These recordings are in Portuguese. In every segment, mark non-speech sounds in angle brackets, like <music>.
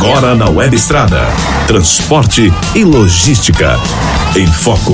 Agora na Web Estrada. Transporte e logística. Em Foco.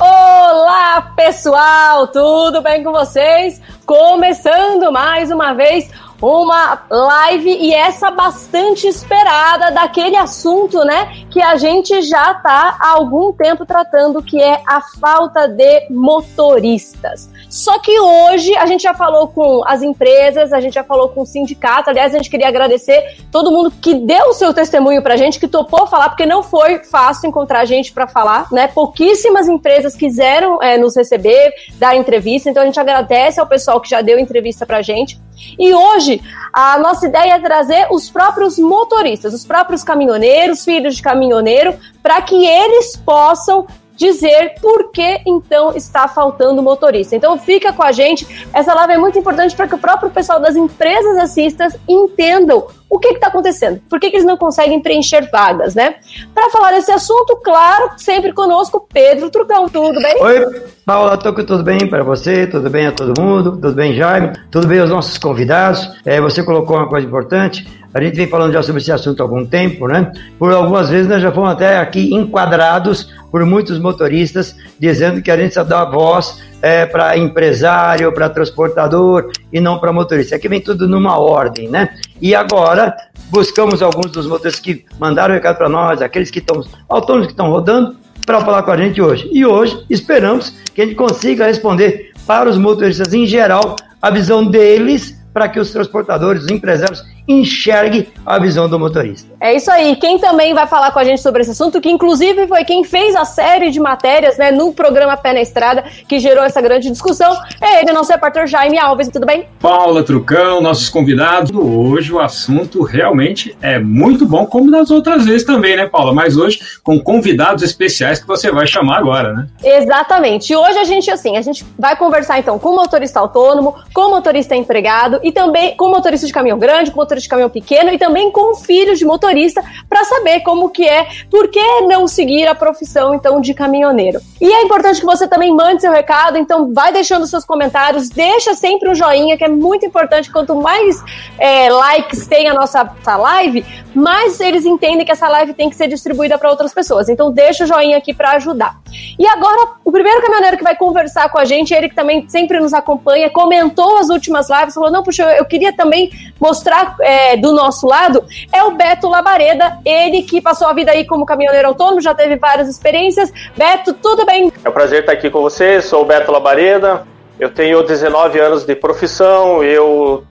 Olá, pessoal, tudo bem com vocês? Começando mais uma vez uma live e essa bastante esperada daquele assunto, né, que a gente já está há algum tempo tratando, que é a falta de motoristas. Só que hoje a gente já falou com as empresas, a gente já falou com o sindicato. Aliás, a gente queria agradecer todo mundo que deu o seu testemunho pra gente, que topou falar, porque não foi fácil encontrar gente para falar, né? Pouquíssimas empresas quiseram é, nos receber, dar entrevista, então a gente agradece ao pessoal que já deu entrevista pra gente. E hoje a nossa ideia é trazer os próprios motoristas, os próprios caminhoneiros, filhos de caminhoneiro, para que eles possam dizer por que então está faltando motorista. Então fica com a gente. Essa live é muito importante para que o próprio pessoal das empresas assistas entendam o que está acontecendo, por que, que, eles não conseguem preencher vagas, né? Para falar desse assunto, claro, sempre conosco, Pedro Trucão, tudo bem? Oi, Paula, tudo bem para você, tudo bem a todo mundo, tudo bem, Jaime, tudo bem aos nossos convidados. É, você colocou uma coisa importante, a gente vem falando já sobre esse assunto há algum tempo, né? Por algumas vezes nós já fomos até aqui enquadrados por muitos motoristas dizendo que a gente só dá voz é, para empresário, para transportador e não para motorista. Aqui vem tudo numa ordem, né? E agora buscamos alguns dos motoristas que mandaram recado para nós, aqueles que estão autônomos que estão rodando, para falar com a gente hoje. E hoje esperamos que a gente consiga responder para os motoristas em geral a visão deles para que os transportadores, os empresários enxergue a visão do motorista. É isso aí. Quem também vai falar com a gente sobre esse assunto, que inclusive foi quem fez a série de matérias né, no programa Pé na Estrada, que gerou essa grande discussão, é ele, nosso repórter Jaime Alves. Tudo bem? Paula Trucão, nossos convidados. Hoje o assunto realmente é muito bom, como nas outras vezes também, né, Paula? Mas hoje com convidados especiais que você vai chamar agora, né? Exatamente. E hoje a gente, assim, a gente vai conversar então com motorista autônomo, com motorista empregado e também com motorista de caminhão grande, com motorista motorista de caminhão pequeno e também com filhos de motorista para saber como que é, por que não seguir a profissão então de caminhoneiro. E é importante que você também mande seu recado, então vai deixando seus comentários, deixa sempre um joinha que é muito importante. Quanto mais é, likes tem a nossa live, mais eles entendem que essa live tem que ser distribuída para outras pessoas. Então deixa o joinha aqui para ajudar. E agora o primeiro caminhoneiro que vai conversar com a gente, ele que também sempre nos acompanha, comentou as últimas lives, falou não puxa, eu queria também mostrar é, do nosso lado é o Beto Labareda, ele que passou a vida aí como caminhoneiro autônomo, já teve várias experiências. Beto, tudo bem? É um prazer estar aqui com você, sou o Beto Labareda, eu tenho 19 anos de profissão, eu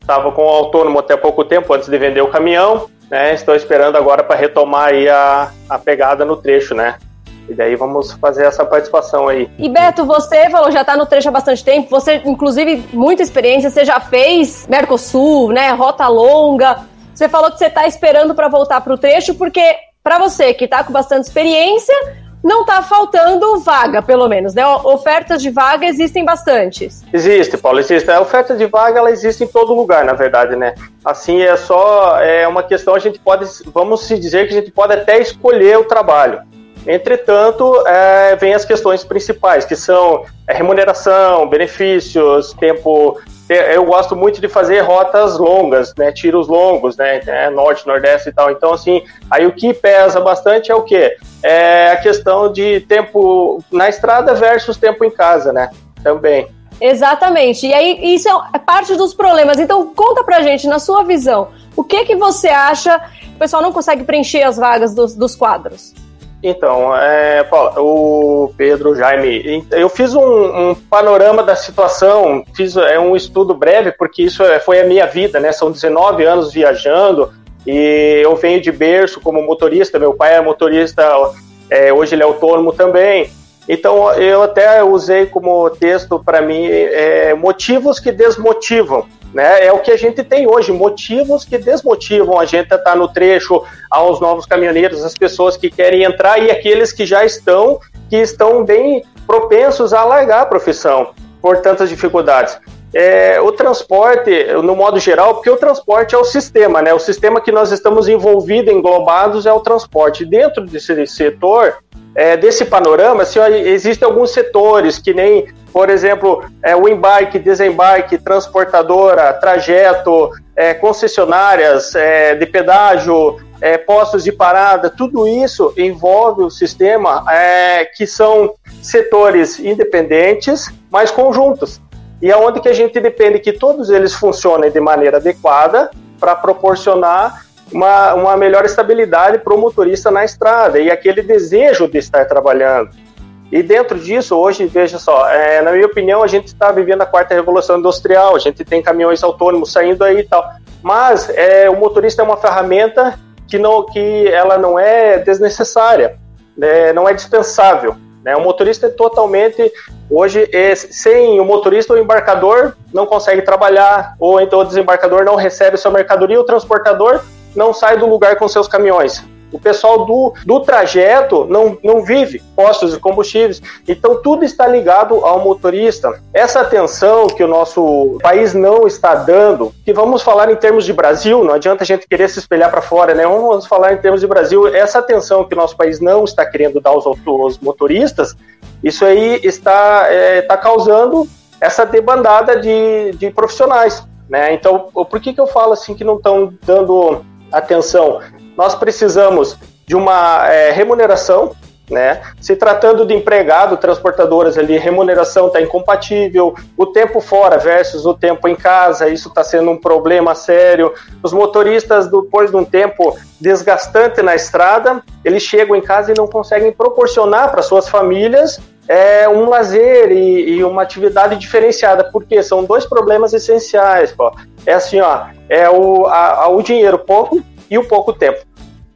estava com o autônomo até pouco tempo, antes de vender o caminhão, né? Estou esperando agora para retomar aí a, a pegada no trecho, né? E daí vamos fazer essa participação aí. E Beto, você falou, já está no trecho há bastante tempo, você, inclusive, muita experiência, você já fez Mercosul, né? Rota longa. Você falou que você está esperando para voltar para o trecho, porque para você que está com bastante experiência, não está faltando vaga, pelo menos, né? Ofertas de vaga existem bastantes. Existe, Paulo, existe. A oferta de vaga, ela existe em todo lugar, na verdade, né? Assim, é só é uma questão, a gente pode, vamos se dizer que a gente pode até escolher o trabalho. Entretanto, é, vem as questões principais, que são é, remuneração, benefícios, tempo. Eu gosto muito de fazer rotas longas, né, tiros longos, né, é, norte, nordeste e tal. Então, assim, aí o que pesa bastante é o quê? É a questão de tempo na estrada versus tempo em casa, né, também. Exatamente. E aí, isso é parte dos problemas. Então, conta pra gente, na sua visão, o que que você acha que o pessoal não consegue preencher as vagas dos, dos quadros? Então, é, Paulo, o Pedro, Jaime, eu fiz um, um, panorama da situação, fiz é, um estudo breve, porque isso é, foi a minha vida, né? São 19 anos viajando e eu venho de berço como motorista, meu pai é motorista, é, hoje ele é autônomo também. Então, eu até usei como texto para mim é, motivos que desmotivam. Né? É o que a gente tem hoje, motivos que desmotivam a gente a estar no trecho, aos novos caminhoneiros, as pessoas que querem entrar e aqueles que já estão, que estão bem propensos a largar a profissão por tantas dificuldades. É, o transporte, no modo geral, porque o transporte é o sistema, né? O sistema que nós estamos envolvidos, englobados, é o transporte. Dentro desse setor, é, desse panorama, assim, existem alguns setores que nem por exemplo, é, o embarque, desembarque, transportadora, trajeto, é, concessionárias é, de pedágio, é, postos de parada, tudo isso envolve o sistema é, que são setores independentes, mas conjuntos. E é onde que a gente depende que todos eles funcionem de maneira adequada para proporcionar uma, uma melhor estabilidade para o motorista na estrada e aquele desejo de estar trabalhando. E dentro disso, hoje, veja só, é, na minha opinião, a gente está vivendo a quarta revolução industrial, a gente tem caminhões autônomos saindo aí e tal. Mas é, o motorista é uma ferramenta que, não, que ela não é desnecessária, né, não é dispensável. Né? O motorista é totalmente. Hoje, é, sem o motorista, o embarcador não consegue trabalhar, ou então o desembarcador não recebe sua mercadoria, o transportador não sai do lugar com seus caminhões. O pessoal do, do trajeto não, não vive postos de combustíveis. Então, tudo está ligado ao motorista. Essa atenção que o nosso país não está dando, que vamos falar em termos de Brasil, não adianta a gente querer se espelhar para fora, né? Vamos falar em termos de Brasil. Essa atenção que o nosso país não está querendo dar aos, aos motoristas, isso aí está, é, está causando essa debandada de, de profissionais. Né? Então, por que, que eu falo assim que não estão dando atenção? Nós precisamos de uma é, remuneração, né? Se tratando de empregado, transportadoras ali, remuneração está incompatível, o tempo fora versus o tempo em casa, isso está sendo um problema sério. Os motoristas, depois de um tempo desgastante na estrada, eles chegam em casa e não conseguem proporcionar para suas famílias é, um lazer e, e, uma atividade diferenciada, porque são dois problemas essenciais. Pô. É assim, ó, é o, a, o dinheiro pouco e o pouco tempo.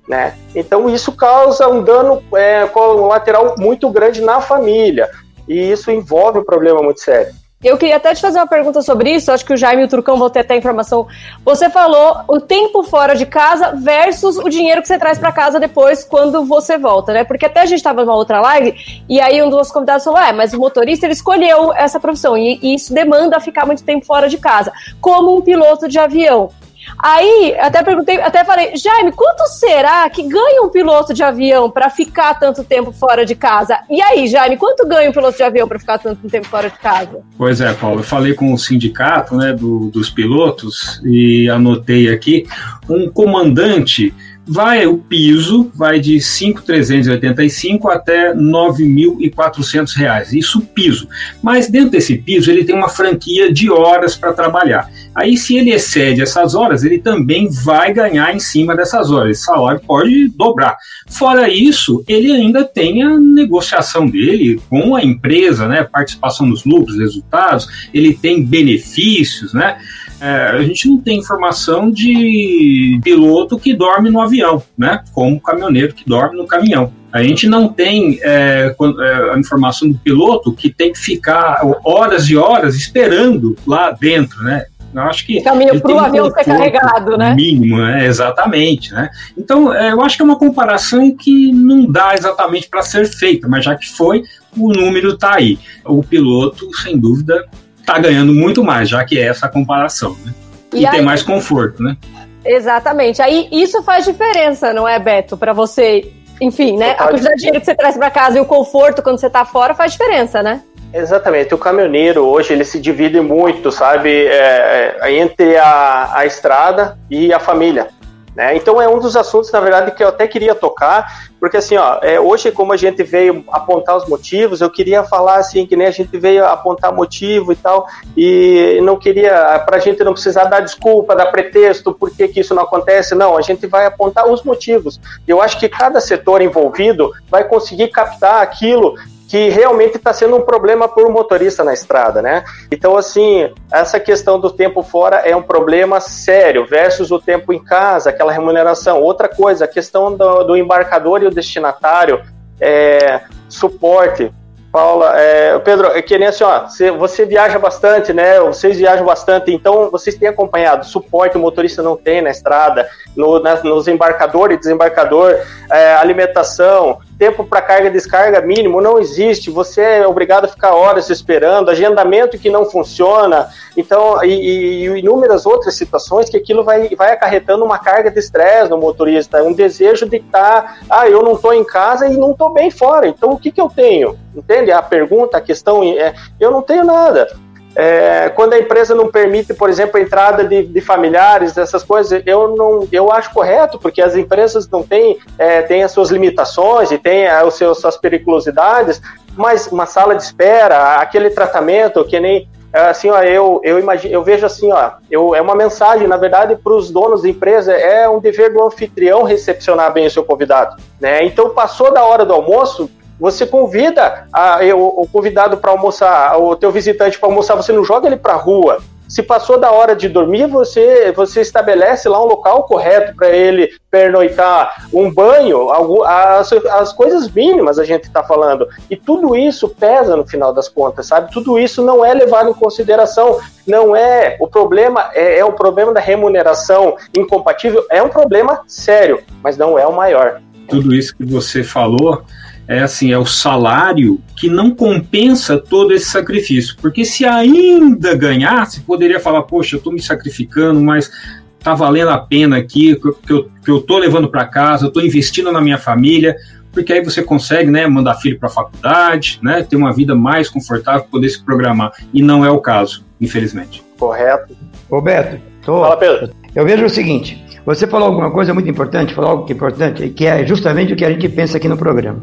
Né? Então isso causa um dano é, colateral muito grande na família e isso envolve um problema muito sério. Eu queria até te fazer uma pergunta sobre isso, acho que o Jaime e o Turcão vão ter até informação. Você falou o tempo fora de casa versus o dinheiro que você traz para casa depois quando você volta, né? Porque até a gente estava numa outra live e aí um dos convidados falou: é, mas o motorista ele escolheu essa profissão e, e isso demanda ficar muito tempo fora de casa, como um piloto de avião. Aí, até perguntei, até falei, Jaime, quanto será que ganha um piloto de avião para ficar tanto tempo fora de casa? E aí, Jaime, quanto ganha um piloto de avião para ficar tanto tempo fora de casa? Pois é, Paulo, eu falei com o sindicato né, do, dos pilotos e anotei aqui, um comandante vai o piso vai de 5.385 até 9.400 reais. Isso piso. Mas dentro desse piso ele tem uma franquia de horas para trabalhar. Aí se ele excede essas horas, ele também vai ganhar em cima dessas horas. Esse salário pode dobrar. Fora isso, ele ainda tem a negociação dele com a empresa, né? Participação nos lucros, resultados. Ele tem benefícios, né? É, a gente não tem informação de piloto que dorme no avião, né? Como caminhoneiro que dorme no caminhão. A gente não tem é, é, a informação do piloto que tem que ficar horas e horas esperando lá dentro, né? Eu acho que. Caminho para o avião ser carregado, né? Mínimo, né? Exatamente. Né? Então, é, eu acho que é uma comparação que não dá exatamente para ser feita, mas já que foi, o número está aí. O piloto, sem dúvida, está ganhando muito mais, já que é essa comparação, né? E, e aí, tem mais conforto, né? Exatamente. Aí isso faz diferença, não é, Beto? Para você, enfim, né? A quantidade de dinheiro que você traz para casa e o conforto quando você está fora faz diferença, né? Exatamente. O caminhoneiro hoje ele se divide muito, sabe, é, é entre a, a estrada e a família. Né? Então é um dos assuntos, na verdade, que eu até queria tocar, porque assim, ó, é, hoje como a gente veio apontar os motivos, eu queria falar assim que nem a gente veio apontar motivo e tal, e não queria para a gente não precisar dar desculpa, dar pretexto, por que, que isso não acontece, não, a gente vai apontar os motivos. Eu acho que cada setor envolvido vai conseguir captar aquilo que realmente está sendo um problema para o motorista na estrada, né? Então, assim, essa questão do tempo fora é um problema sério, versus o tempo em casa, aquela remuneração. Outra coisa, a questão do, do embarcador e o destinatário, é, suporte. Paula, é, Pedro, é que nem assim, ó, você, você, viaja bastante, né? Vocês viajam bastante, então vocês têm acompanhado suporte o motorista não tem na estrada, no, na, nos embarcadores e desembarcador, é, alimentação, tempo para carga e descarga mínimo não existe. Você é obrigado a ficar horas esperando, agendamento que não funciona, então e, e inúmeras outras situações que aquilo vai, vai acarretando uma carga de estresse no motorista, um desejo de estar, tá, ah, eu não estou em casa e não estou bem fora. Então o que que eu tenho? Entende? A pergunta, a questão é, eu não tenho nada. É, quando a empresa não permite, por exemplo, a entrada de, de, familiares, essas coisas, eu não, eu acho correto, porque as empresas não têm, é, têm as suas limitações e têm as suas, suas periculosidades, mas uma sala de espera, aquele tratamento que nem assim, ó, eu, eu imagino, eu vejo assim, ó, eu, é uma mensagem, na verdade, para os donos da empresa, é um dever do anfitrião recepcionar bem o seu convidado, né? Então, passou da hora do almoço, você convida a, o, convidado para almoçar, o teu visitante para almoçar, você não joga ele para rua. Se passou da hora de dormir, você, você estabelece lá um local correto para ele pernoitar, um banho, as, as coisas mínimas a gente está falando. E tudo isso pesa no final das contas, sabe? Tudo isso não é levado em consideração. Não é o problema, é, é o problema da remuneração incompatível, é um problema sério, mas não é o maior. Tudo isso que você falou é assim, é o salário que não compensa todo esse sacrifício. Porque se ainda ganhasse, poderia falar, poxa, eu estou me sacrificando, mas tá valendo a pena aqui, que eu, que eu tô levando para casa, eu estou investindo na minha família, porque aí você consegue, né, mandar filho para a faculdade, né, ter uma vida mais confortável, poder se programar. E não é o caso, infelizmente. Correto. Roberto, tô... Fala, Pedro. Eu vejo o seguinte, você falou alguma coisa muito importante, falou algo que é importante, que é justamente o que a gente pensa aqui no programa.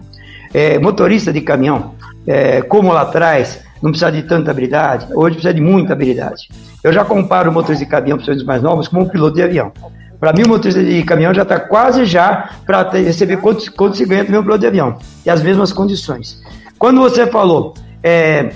É, motorista de caminhão, é, como lá atrás, não precisa de tanta habilidade, hoje precisa de muita habilidade. Eu já comparo o motorista de caminhão, os mais novos, como um piloto de avião. Para mim, o motorista de caminhão já está quase já para receber quanto, quanto se ganha também um piloto de avião. E as mesmas condições. Quando você falou, é,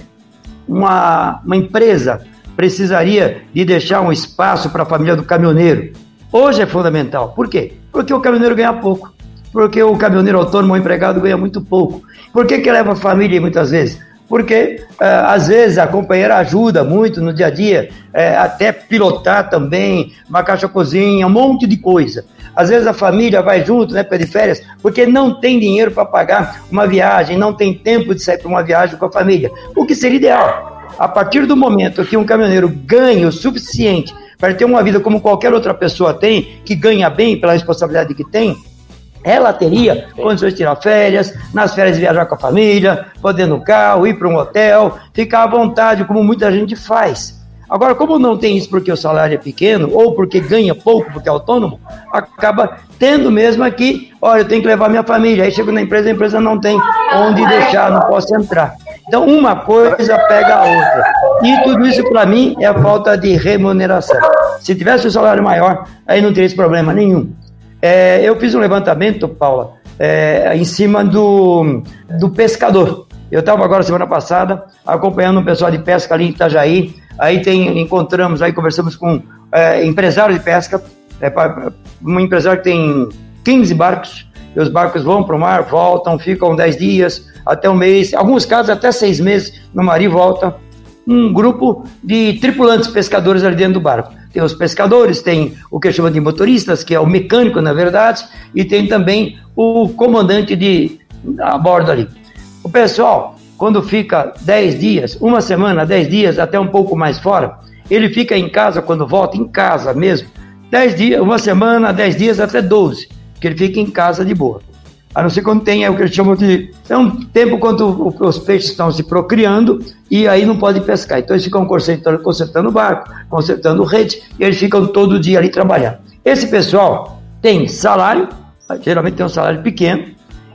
uma, uma empresa precisaria de deixar um espaço para a família do caminhoneiro. Hoje é fundamental. Por quê? Porque o caminhoneiro ganha pouco porque o caminhoneiro autônomo, o empregado, ganha muito pouco. Por que, que leva a família muitas vezes? Porque uh, às vezes a companheira ajuda muito no dia a dia, uh, até pilotar também, uma caixa cozinha, um monte de coisa. Às vezes a família vai junto, né, de férias, porque não tem dinheiro para pagar uma viagem, não tem tempo de sair para uma viagem com a família. O que seria ideal? A partir do momento que um caminhoneiro ganha o suficiente para ter uma vida como qualquer outra pessoa tem, que ganha bem pela responsabilidade que tem, ela teria condições de tirar férias, nas férias viajar com a família, poder no carro, ir para um hotel, ficar à vontade, como muita gente faz. Agora, como não tem isso porque o salário é pequeno, ou porque ganha pouco, porque é autônomo, acaba tendo mesmo aqui, olha, eu tenho que levar minha família. Aí chego na empresa, a empresa não tem onde deixar, não posso entrar. Então, uma coisa pega a outra. E tudo isso, para mim, é a falta de remuneração. Se tivesse um salário maior, aí não teria esse problema nenhum. É, eu fiz um levantamento, Paula, é, em cima do, do pescador. Eu estava agora semana passada acompanhando um pessoal de pesca ali em Itajaí. Aí tem, encontramos, aí conversamos com é, empresário de pesca, é, um empresário que tem 15 barcos, e os barcos vão para o mar, voltam, ficam 10 dias, até um mês, alguns casos até seis meses no mar e voltam. Um grupo de tripulantes pescadores ali dentro do barco tem os pescadores, tem o que chama de motoristas, que é o mecânico, na verdade, e tem também o comandante de a bordo ali. O pessoal, quando fica 10 dias, uma semana, 10 dias, até um pouco mais fora, ele fica em casa quando volta, em casa mesmo, 10 dias, uma semana, 10 dias, até 12, que ele fica em casa de boa a não ser quando tem é o que eles chamam de. É um tempo quando os peixes estão se procriando e aí não pode pescar. Então eles ficam consertando, consertando barco, consertando rede e eles ficam todo dia ali trabalhando. Esse pessoal tem salário, geralmente tem um salário pequeno,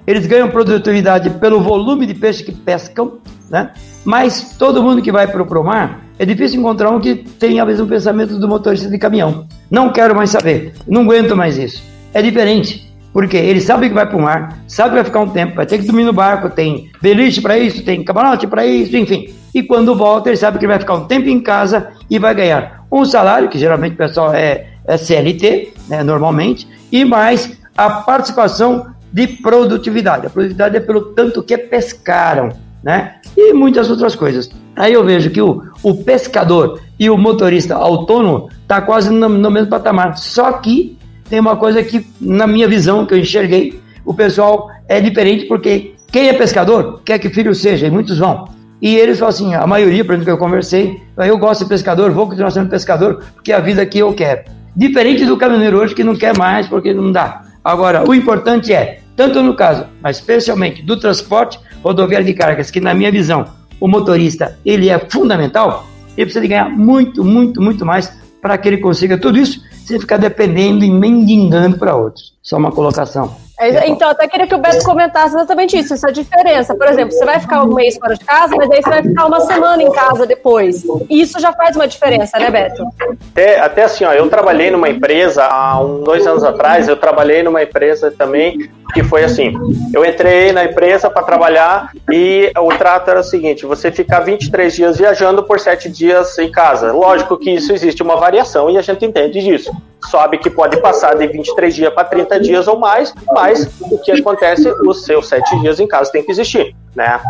eles ganham produtividade pelo volume de peixe que pescam, né? Mas todo mundo que vai para o mar, é difícil encontrar um que tenha o mesmo pensamento do motorista de caminhão. Não quero mais saber, não aguento mais isso. É diferente. Porque ele sabe que vai para o mar, sabe que vai ficar um tempo, vai ter que dormir no barco, tem beliche para isso, tem camarote para isso, enfim. E quando volta, ele sabe que vai ficar um tempo em casa e vai ganhar um salário, que geralmente o pessoal é, é CLT, né, normalmente, e mais a participação de produtividade. A produtividade é pelo tanto que pescaram, né? E muitas outras coisas. Aí eu vejo que o, o pescador e o motorista autônomo tá quase no, no mesmo patamar, só que tem uma coisa que, na minha visão, que eu enxerguei, o pessoal é diferente porque quem é pescador quer que filho seja, e muitos vão. E eles falam assim, a maioria, por exemplo, que eu conversei, eu gosto de pescador, vou continuar sendo pescador, porque é a vida que eu quero. Diferente do caminhoneiro hoje que não quer mais porque não dá. Agora, o importante é, tanto no caso, mas especialmente do transporte rodoviário de cargas, que na minha visão, o motorista, ele é fundamental, ele precisa de ganhar muito, muito, muito mais para que ele consiga tudo isso sem ficar dependendo e mendigando para outros. Só uma colocação. É, então, até queria que o Beto comentasse exatamente isso, essa diferença. Por exemplo, você vai ficar um mês fora de casa, mas aí você vai ficar uma semana em casa depois. Isso já faz uma diferença, né, Beto? Até, até assim, ó, eu trabalhei numa empresa há um, dois anos atrás, eu trabalhei numa empresa também que foi assim: eu entrei na empresa para trabalhar e o trato era o seguinte: você ficar 23 dias viajando por 7 dias em casa. Lógico que isso existe uma variação e a gente entende disso. Sabe que pode passar de 23 dias para 30 dias ou mais, mas o que acontece, os seus 7 dias em casa tem que existir. Né?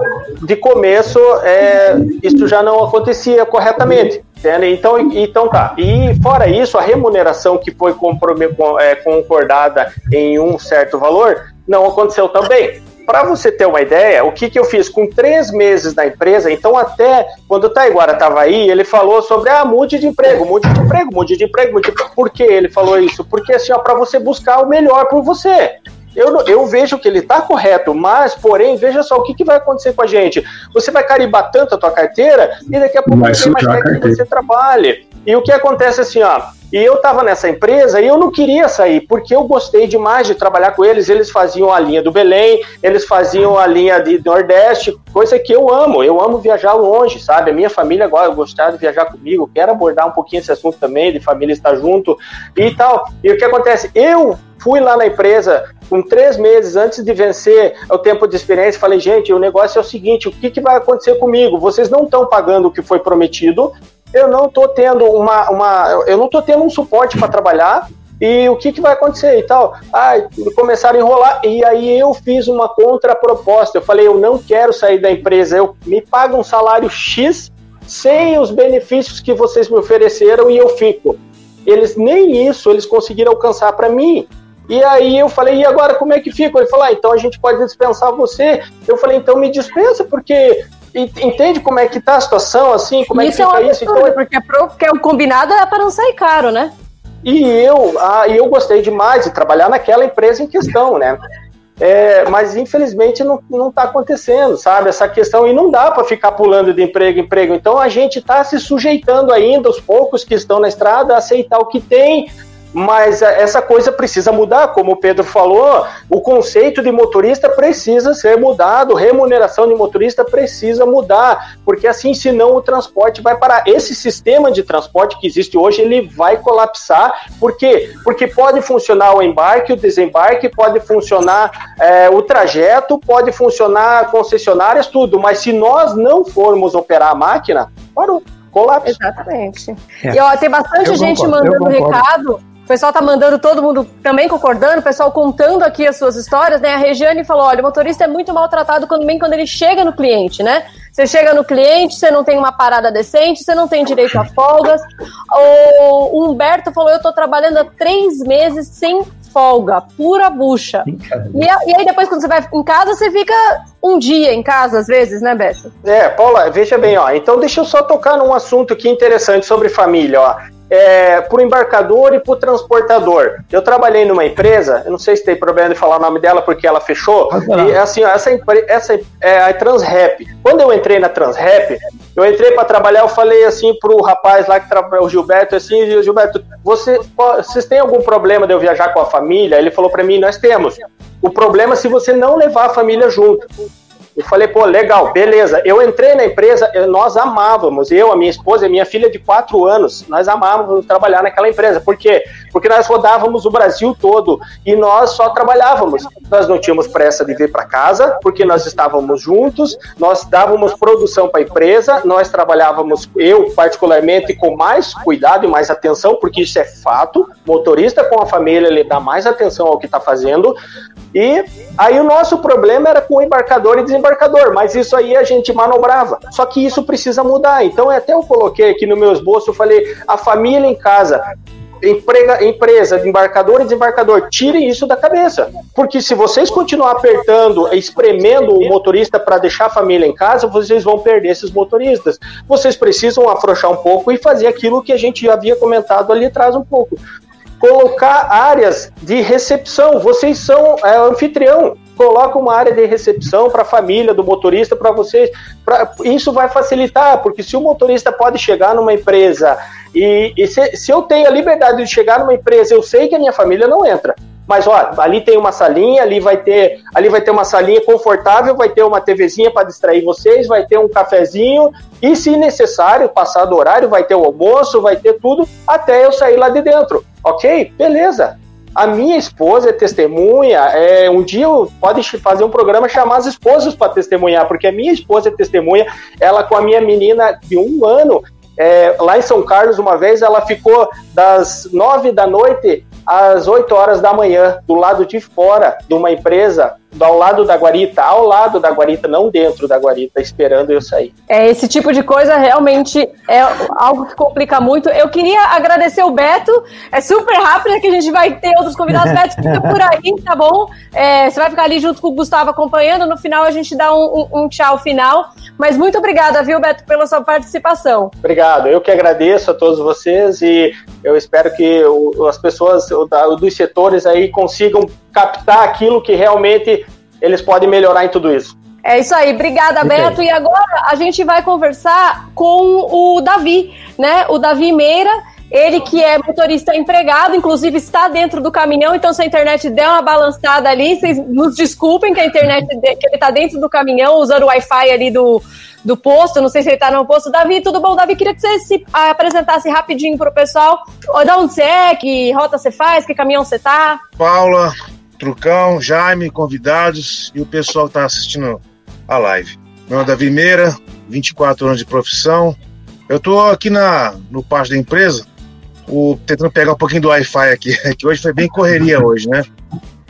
De começo, é, isso já não acontecia corretamente. Então, então tá. E fora isso, a remuneração que foi é, concordada em um certo valor não aconteceu também. Para você ter uma ideia, o que, que eu fiz com três meses na empresa, então até quando o Taiguara estava aí, ele falou sobre ah, mude de emprego, mude de emprego, mude de emprego, mude de... Por que ele falou isso? Porque assim, ó, para você buscar o melhor por você. Eu, eu vejo que ele está correto, mas, porém, veja só o que, que vai acontecer com a gente. Você vai carimbar tanto a tua carteira e daqui a pouco vai tem mais que você trabalhe. E o que acontece assim, ó, e eu estava nessa empresa e eu não queria sair, porque eu gostei demais de trabalhar com eles. Eles faziam a linha do Belém, eles faziam a linha de Nordeste, coisa que eu amo. Eu amo viajar longe, sabe? A minha família agora gostar de viajar comigo, quero abordar um pouquinho esse assunto também, de família estar junto e tal. E o que acontece? Eu fui lá na empresa com três meses antes de vencer o tempo de experiência, falei, gente, o negócio é o seguinte, o que, que vai acontecer comigo? Vocês não estão pagando o que foi prometido, eu não estou tendo uma, uma, eu não tô tendo um suporte para trabalhar, e o que, que vai acontecer e tal. Ah, começaram a enrolar, e aí eu fiz uma contraproposta, eu falei, eu não quero sair da empresa, eu me pago um salário X sem os benefícios que vocês me ofereceram e eu fico. Eles nem isso eles conseguiram alcançar para mim. E aí eu falei, e agora como é que fica? Ele falou, ah, então a gente pode dispensar você. Eu falei, então me dispensa, porque entende como é que tá a situação, assim, como isso é que fica é isso? Então, porque, é porque o combinado é para não sair caro, né? E eu, ah, eu gostei demais de trabalhar naquela empresa em questão, né? É, mas infelizmente não, não tá acontecendo, sabe? Essa questão, e não dá para ficar pulando de emprego em emprego. Então a gente está se sujeitando ainda, os poucos que estão na estrada, a aceitar o que tem, mas essa coisa precisa mudar, como o Pedro falou, o conceito de motorista precisa ser mudado, remuneração de motorista precisa mudar, porque assim, senão o transporte vai parar. Esse sistema de transporte que existe hoje, ele vai colapsar, por quê? Porque pode funcionar o embarque, o desembarque, pode funcionar é, o trajeto, pode funcionar concessionárias, tudo, mas se nós não formos operar a máquina, parou colapso. Exatamente. É. E ó, tem bastante eu gente concordo, mandando recado o pessoal tá mandando todo mundo também concordando, o pessoal contando aqui as suas histórias, né? A Regiane falou: olha, o motorista é muito maltratado quando vem quando ele chega no cliente, né? Você chega no cliente, você não tem uma parada decente, você não tem direito a folgas. O Humberto falou: eu tô trabalhando há três meses sem folga, pura bucha. E, e, aí depois, quando você vai em casa, você fica um dia em casa, às vezes, né, Beto? É, Paula, veja bem, ó. Então deixa eu só tocar num assunto aqui interessante sobre família, ó é, para o embarcador e para o transportador. Eu trabalhei numa empresa, eu não sei se tem problema de falar o nome dela porque ela fechou. e assim, essa, essa é a Transrap. Quando eu entrei na Transrap, eu entrei para trabalhar, eu falei assim pro rapaz lá que trabalha, o Gilberto, assim, Gilberto, você, vocês têm algum problema de eu viajar com a família? Ele falou para mim, nós temos. O problema é se você não levar a família junto. Eu falei, pô, legal, beleza. Eu entrei na empresa, nós amávamos, eu, a minha esposa e minha filha de quatro anos, nós amávamos trabalhar naquela empresa. Por quê? Porque nós rodávamos o Brasil todo e nós só trabalhávamos. Nós não tínhamos pressa de vir para casa, porque nós estávamos juntos, nós dávamos produção para a empresa, nós trabalhávamos, eu particularmente, com mais cuidado e mais atenção, porque isso é fato. Motorista com a família, ele dá mais atenção ao que está fazendo. E aí o nosso problema era com embarcador e desembarcador, mas isso aí a gente manobrava. Só que isso precisa mudar. Então até eu coloquei aqui no meu esboço, eu falei, a família em casa, emprega, empresa, embarcador e desembarcador, tirem isso da cabeça. Porque se vocês continuar apertando, espremendo o motorista para deixar a família em casa, vocês vão perder esses motoristas. Vocês precisam afrouxar um pouco e fazer aquilo que a gente já havia comentado ali atrás um pouco. Colocar áreas de recepção. Vocês são é, anfitrião coloca uma área de recepção para a família do motorista, para vocês. Pra, isso vai facilitar, porque se o motorista pode chegar numa empresa e, e se, se eu tenho a liberdade de chegar numa empresa, eu sei que a minha família não entra. Mas ó, ali tem uma salinha, ali vai ter, ali vai ter uma salinha confortável, vai ter uma TVzinha para distrair vocês, vai ter um cafezinho e, se necessário, passar do horário, vai ter o almoço, vai ter tudo até eu sair lá de dentro. Ok? Beleza. A minha esposa é testemunha. É, um dia pode fazer um programa chamar as esposas para testemunhar, porque a minha esposa é testemunha. Ela com a minha menina de um ano, é, lá em São Carlos, uma vez, ela ficou das nove da noite às 8 horas da manhã, do lado de fora de uma empresa, ao lado da guarita, ao lado da guarita, não dentro da guarita, esperando eu sair. É, esse tipo de coisa realmente é algo que complica muito. Eu queria agradecer o Beto, é super rápido que a gente vai ter outros convidados. Beto, fica <laughs> por aí, tá bom? É, você vai ficar ali junto com o Gustavo acompanhando, no final a gente dá um, um, um tchau final. Mas muito obrigada, viu, Beto, pela sua participação. Obrigado, eu que agradeço a todos vocês e eu espero que as pessoas dos setores aí consigam captar aquilo que realmente eles podem melhorar em tudo isso. É isso aí, obrigada, okay. Beto. E agora a gente vai conversar com o Davi, né? O Davi Meira, ele que é motorista empregado, inclusive está dentro do caminhão, então se a internet der uma balançada ali, vocês nos desculpem que a internet que ele está dentro do caminhão, usando o Wi-Fi ali do, do posto, não sei se ele está no posto. Davi, tudo bom? Davi, queria que você se apresentasse rapidinho para o pessoal. De onde você é, que rota você faz, que caminhão você tá? Paula, Trucão, Jaime, convidados e o pessoal que está assistindo a live. Meu nome é Davi Meira, 24 anos de profissão. Eu estou aqui na, no pátio da empresa, o, tentando pegar um pouquinho do Wi-Fi aqui, <laughs> que hoje foi bem correria hoje, né?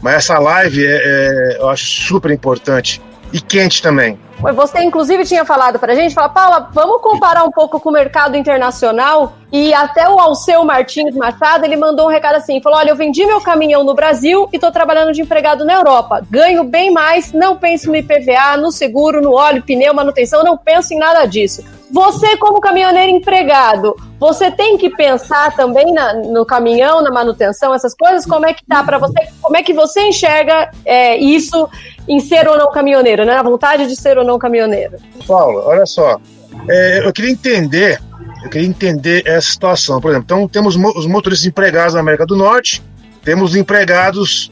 Mas essa live é, é, eu acho super importante e quente também. Você, inclusive, tinha falado para a gente, fala, Paula, vamos comparar um pouco com o mercado internacional. E até o Alceu Martins Machado, ele mandou um recado assim, falou, olha, eu vendi meu caminhão no Brasil e estou trabalhando de empregado na Europa. Ganho bem mais, não penso no IPVA, no seguro, no óleo, pneu, manutenção, não penso em nada disso. Você, como caminhoneiro empregado, você tem que pensar também na, no caminhão, na manutenção, essas coisas? Como é que tá para você? Como é que você enxerga é, isso em ser ou não caminhoneiro, né? A vontade de ser ou não caminhoneiro. Paulo, olha só. É, eu queria entender, eu queria entender essa situação. Por exemplo, então temos os motoristas empregados na América do Norte, temos empregados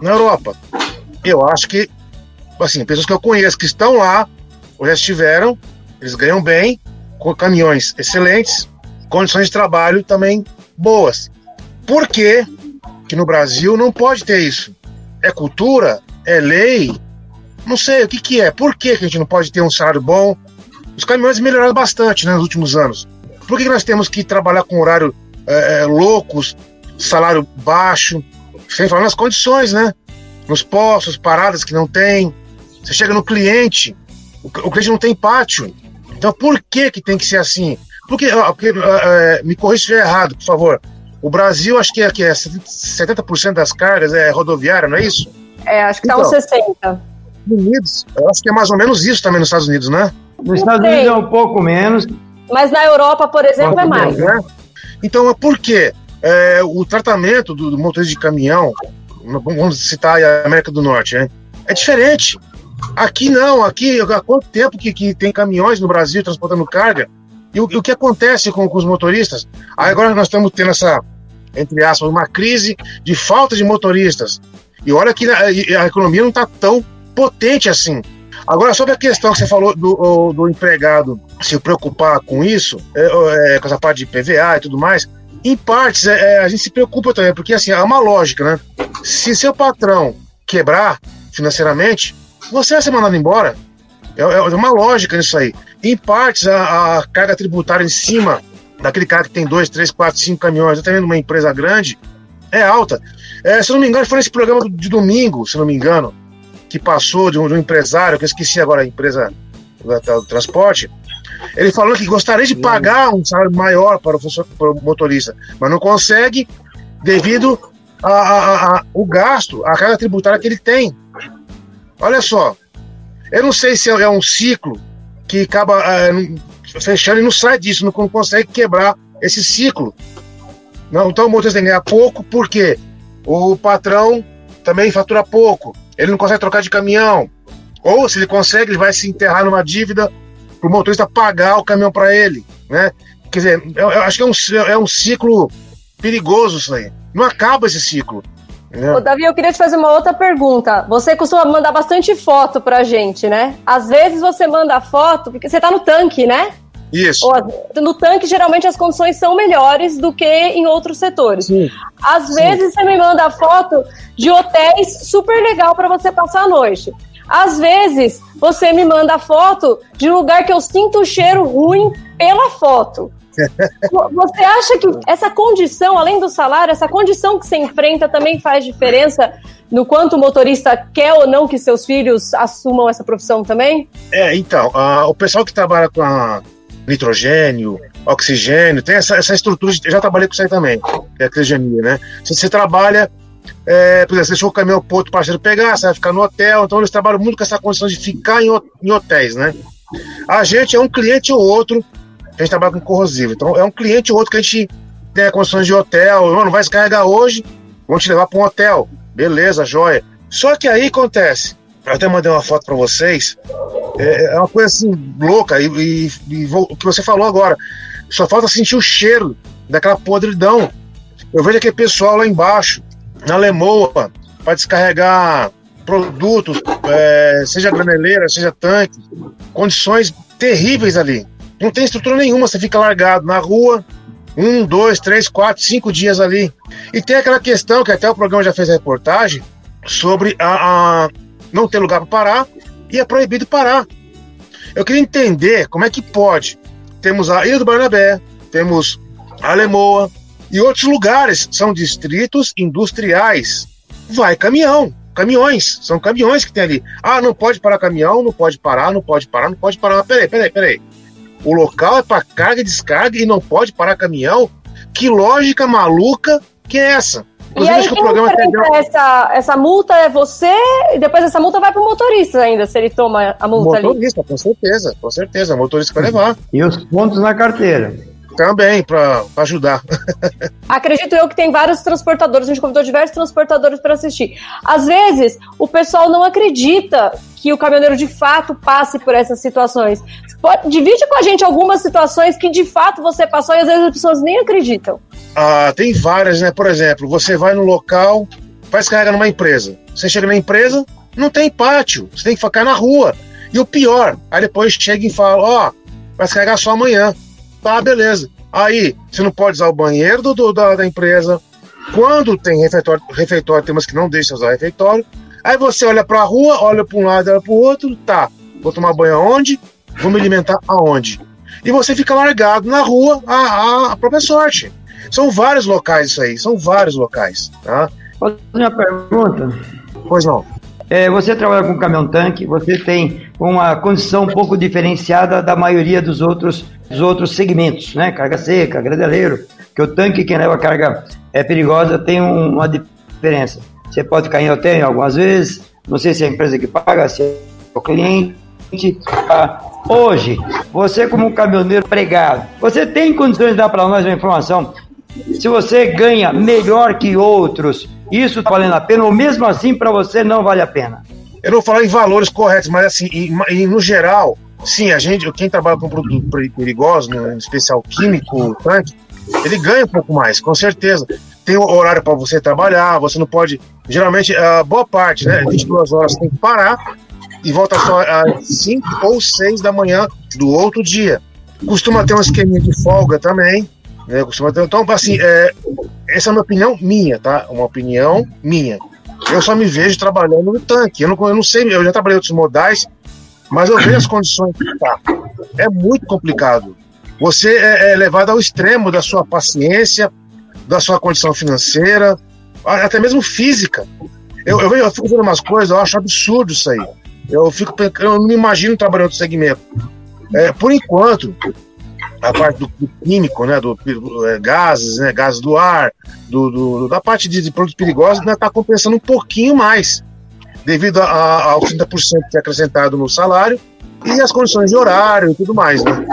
na Europa. Eu acho que, assim, pessoas que eu conheço que estão lá, ou já estiveram, eles ganham bem, com caminhões excelentes, condições de trabalho também boas. Por que, que no Brasil não pode ter isso? É cultura? É lei? Não sei, o que, que é? Por que, que a gente não pode ter um salário bom? Os caminhões melhoraram bastante né, nos últimos anos. Por que, que nós temos que trabalhar com horário é, loucos, salário baixo, sem falar nas condições, né? Nos postos, paradas que não tem. Você chega no cliente, o, o cliente não tem pátio. Então por que que tem que ser assim? Porque, porque uh, me corrija se estiver errado, por favor. O Brasil, acho que é, que é 70% das cargas é rodoviária, não é isso? É, acho que está então, uns 60%. Unidos, eu acho que é mais ou menos isso também nos Estados Unidos, né? Nos Estados Unidos é um pouco menos. Mas na Europa, por exemplo, é mais. Né? Então, por quê? É, o tratamento do, do motorista de caminhão, vamos citar a América do Norte, né? É diferente. Aqui não, aqui há quanto tempo que, que tem caminhões no Brasil transportando carga? E o, o que acontece com, com, os motoristas? Aí agora nós estamos tendo essa, entre aspas, uma crise de falta de motoristas. E olha que a, a economia não está tão potente assim. Agora, sobre a questão que você falou do, do empregado se preocupar com isso, é, é, com essa parte de PVA e tudo mais, em partes é, é, a gente se preocupa também, porque assim, há uma lógica, né? Se seu patrão quebrar financeiramente, você vai ser mandado embora. É, é uma lógica nisso aí. Em partes, a, a, carga tributária em cima daquele cara que tem dois, três, quatro, cinco caminhões, até mesmo uma empresa grande, é alta. É, se não me engano, foi nesse programa de domingo, se não me engano, que passou de um, de um empresário, que eu esqueci agora a empresa do, do transporte, Ele falou que gostaria de pagar um salário maior para o, para o motorista, mas não consegue devido ao gasto, a carga tributária que ele tem. Olha só, eu não sei se é um ciclo que acaba é, fechando e não sai disso, não consegue quebrar esse ciclo. Não, então o motorista tem que ganhar pouco, porque o patrão também fatura pouco, ele não consegue trocar de caminhão. Ou se ele consegue, ele vai se enterrar numa dívida para o motorista pagar o caminhão para ele. Né? Quer dizer, eu, eu acho que é um, é um ciclo perigoso isso aí. Não acaba esse ciclo. Ô, Davi, eu queria te fazer uma outra pergunta. Você costuma mandar bastante foto pra gente, né? Às vezes você manda foto, porque você tá no tanque, né? Isso. No tanque, geralmente, as condições são melhores do que em outros setores. Sim. Às Sim. vezes você me manda foto de hotéis super legal para você passar a noite. Às vezes você me manda foto de lugar que eu sinto o cheiro ruim pela foto. <laughs> Você acha que essa condição, além do salário, essa condição que você enfrenta também faz diferença no quanto o motorista quer ou não que seus filhos assumam essa profissão também? É, então, o pessoal que trabalha com a nitrogênio, oxigênio, tem essa, essa estrutura, eu já trabalhei com isso aí também, que é a criogenia, né? Você, você trabalha, é, por exemplo, você deixou o caminhão pro outro parceiro pegar, você vai ficar no hotel, então eles trabalham muito com essa condição de ficar em, em hotéis, né? A gente é um cliente ou outro, a gente trabalha com corrosivo, então é um cliente ou outro que a gente tem condições de hotel, não vai descarregar hoje, vamos te levar para um hotel, beleza, joia. Só que aí acontece, eu até mandei uma foto para vocês, é, é, uma coisa assim louca, e, e, e vou, o que você falou agora, só falta sentir o cheiro daquela podridão. Eu vejo aquele pessoal lá embaixo, na Lemoa, para descarregar produtos, é, seja graneleira, seja tanque, condições terríveis ali. Não tem estrutura nenhuma, você fica largado na rua, um, dois, três, quatro, cinco dias ali. E tem aquela questão que até o programa já fez a reportagem sobre a, a não ter lugar para parar e é proibido parar. Eu queria entender como é que pode. Temos a Ilha do Barnabé, temos a Lemoa e outros lugares são distritos industriais. Vai caminhão, caminhões, são caminhões que tem ali. Ah, não pode parar caminhão, não pode parar, não pode parar, não pode parar. Peraí, peraí, peraí. O local é para carga e descarga e não pode parar caminhão? Que lógica maluca que é essa? E aí, quem enfrenta essa, essa multa é você, e depois essa multa vai pro motorista ainda, se ele toma a multa motorista, ali. Motorista, com certeza, com certeza, o motorista vai levar. E os pontos na carteira. Também, para ajudar. <laughs> Acredito eu que tem vários transportadores, a gente convidou diversos transportadores para assistir. Às vezes, o pessoal não acredita que o caminhoneiro de fato passe por essas situações. Pode, divide com a gente algumas situações que de fato você passou e às vezes as pessoas nem acreditam. Ah, tem várias, né? Por exemplo, você vai no local, faz carga numa empresa. Você chega na empresa, não tem pátio, você tem que ficar na rua. E o pior, aí depois chega e fala: Ó, oh, vai carregar só amanhã. Tá, beleza. Aí, você não pode usar o banheiro do, do da, da, empresa. Quando tem refeitório, refeitório, tem umas que não deixam usar refeitório. Aí você olha pra rua, olha para um lado, olha para o outro, tá. Vou tomar banho aonde? Vou me alimentar aonde? E você fica largado na rua a, a própria sorte. São vários locais isso aí, são vários locais. Tá? Posso fazer uma pergunta? Pois não. É, você trabalha com caminhão-tanque, você tem uma condição um pouco diferenciada da maioria dos outros, dos outros segmentos, né? Carga seca, graneleiro, que o tanque, quem leva carga é perigosa, tem um, uma diferença. Você pode ficar em hotel algumas vezes, não sei se é a empresa que paga, se é o cliente. Ah, hoje, você como um caminhoneiro pregado, você tem condições de dar para nós uma informação se você ganha melhor que outros, isso está valendo a pena, ou mesmo assim para você não vale a pena? Eu não vou falar em valores corretos, mas assim, em, em, no geral, sim, a gente, quem trabalha com produto perigoso, né, em especial químico, tanque, ele ganha um pouco mais, com certeza. Tem horário para você trabalhar, você não pode. Geralmente, a boa parte, né? 22 horas tem que parar e volta só às 5 ou 6 da manhã do outro dia. Costuma ter um esqueminha de folga também, né? Costuma ter, então, assim, é, essa é uma opinião minha, tá? Uma opinião minha. Eu só me vejo trabalhando no tanque. Eu não, eu não sei, eu já trabalhei outros modais, mas eu vejo as condições que tá. É muito complicado. Você é, é levado ao extremo da sua paciência, da sua condição financeira, até mesmo física. Eu, eu, eu fico vendo umas coisas, eu acho absurdo isso aí. Eu fico eu não me imagino trabalhando no segmento. É, por enquanto, a parte do, químico, né, do, do é, gases, né, gases do ar, do, do da parte de, de produtos perigosos, está né, tá compensando um pouquinho mais, devido a, a, aos 30% que é acrescentado no salário e as condições de horário e tudo mais, né?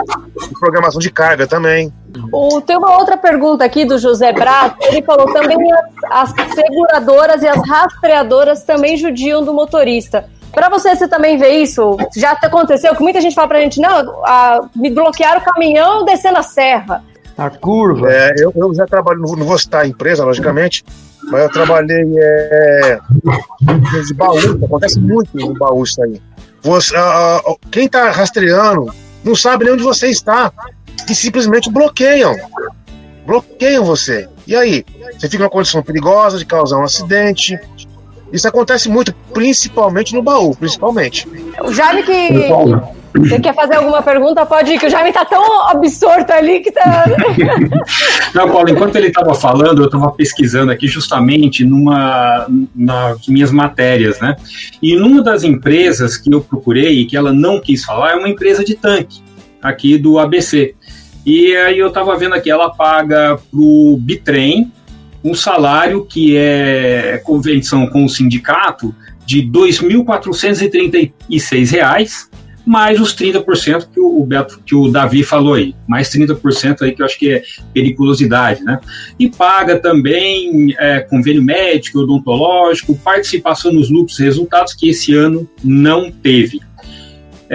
E programação de carga também. O, tem uma outra pergunta aqui do José Brato. Ele falou também as, as seguradoras e as rastreadoras também judiam do motorista. Para você, você também vê isso? Já aconteceu que muita gente fala pra gente, não, a, me bloquearam o caminhão descendo a serra. A curva. É, eu, eu já trabalho, não, não vou citar a empresa, logicamente, mas eu trabalhei é, de baú, acontece muito no baú isso aí. Você, uh, quem está rastreando não sabe nem onde você está e simplesmente bloqueiam. Bloqueiam você. E aí? Você fica numa condição perigosa de causar um acidente, isso acontece muito, principalmente no baú, principalmente. O Jaime que. Você quer fazer alguma pergunta? Pode ir, que o Jaime tá tão absorto ali que tá. <laughs> Não, Paulo, enquanto ele estava falando, eu estava pesquisando aqui justamente numa nas minhas matérias, né? E numa das empresas que eu procurei e que ela não quis falar é uma empresa de tanque aqui do ABC. E aí eu estava vendo aqui, ela paga pro Bitrem, um salário que é convenção com o sindicato de R$ 2.436, mais os 30% que o, Beto, que o Davi falou aí, mais 30% aí que eu acho que é periculosidade, né? E paga também é, convênio médico, odontológico, participação nos lucros e resultados que esse ano não teve.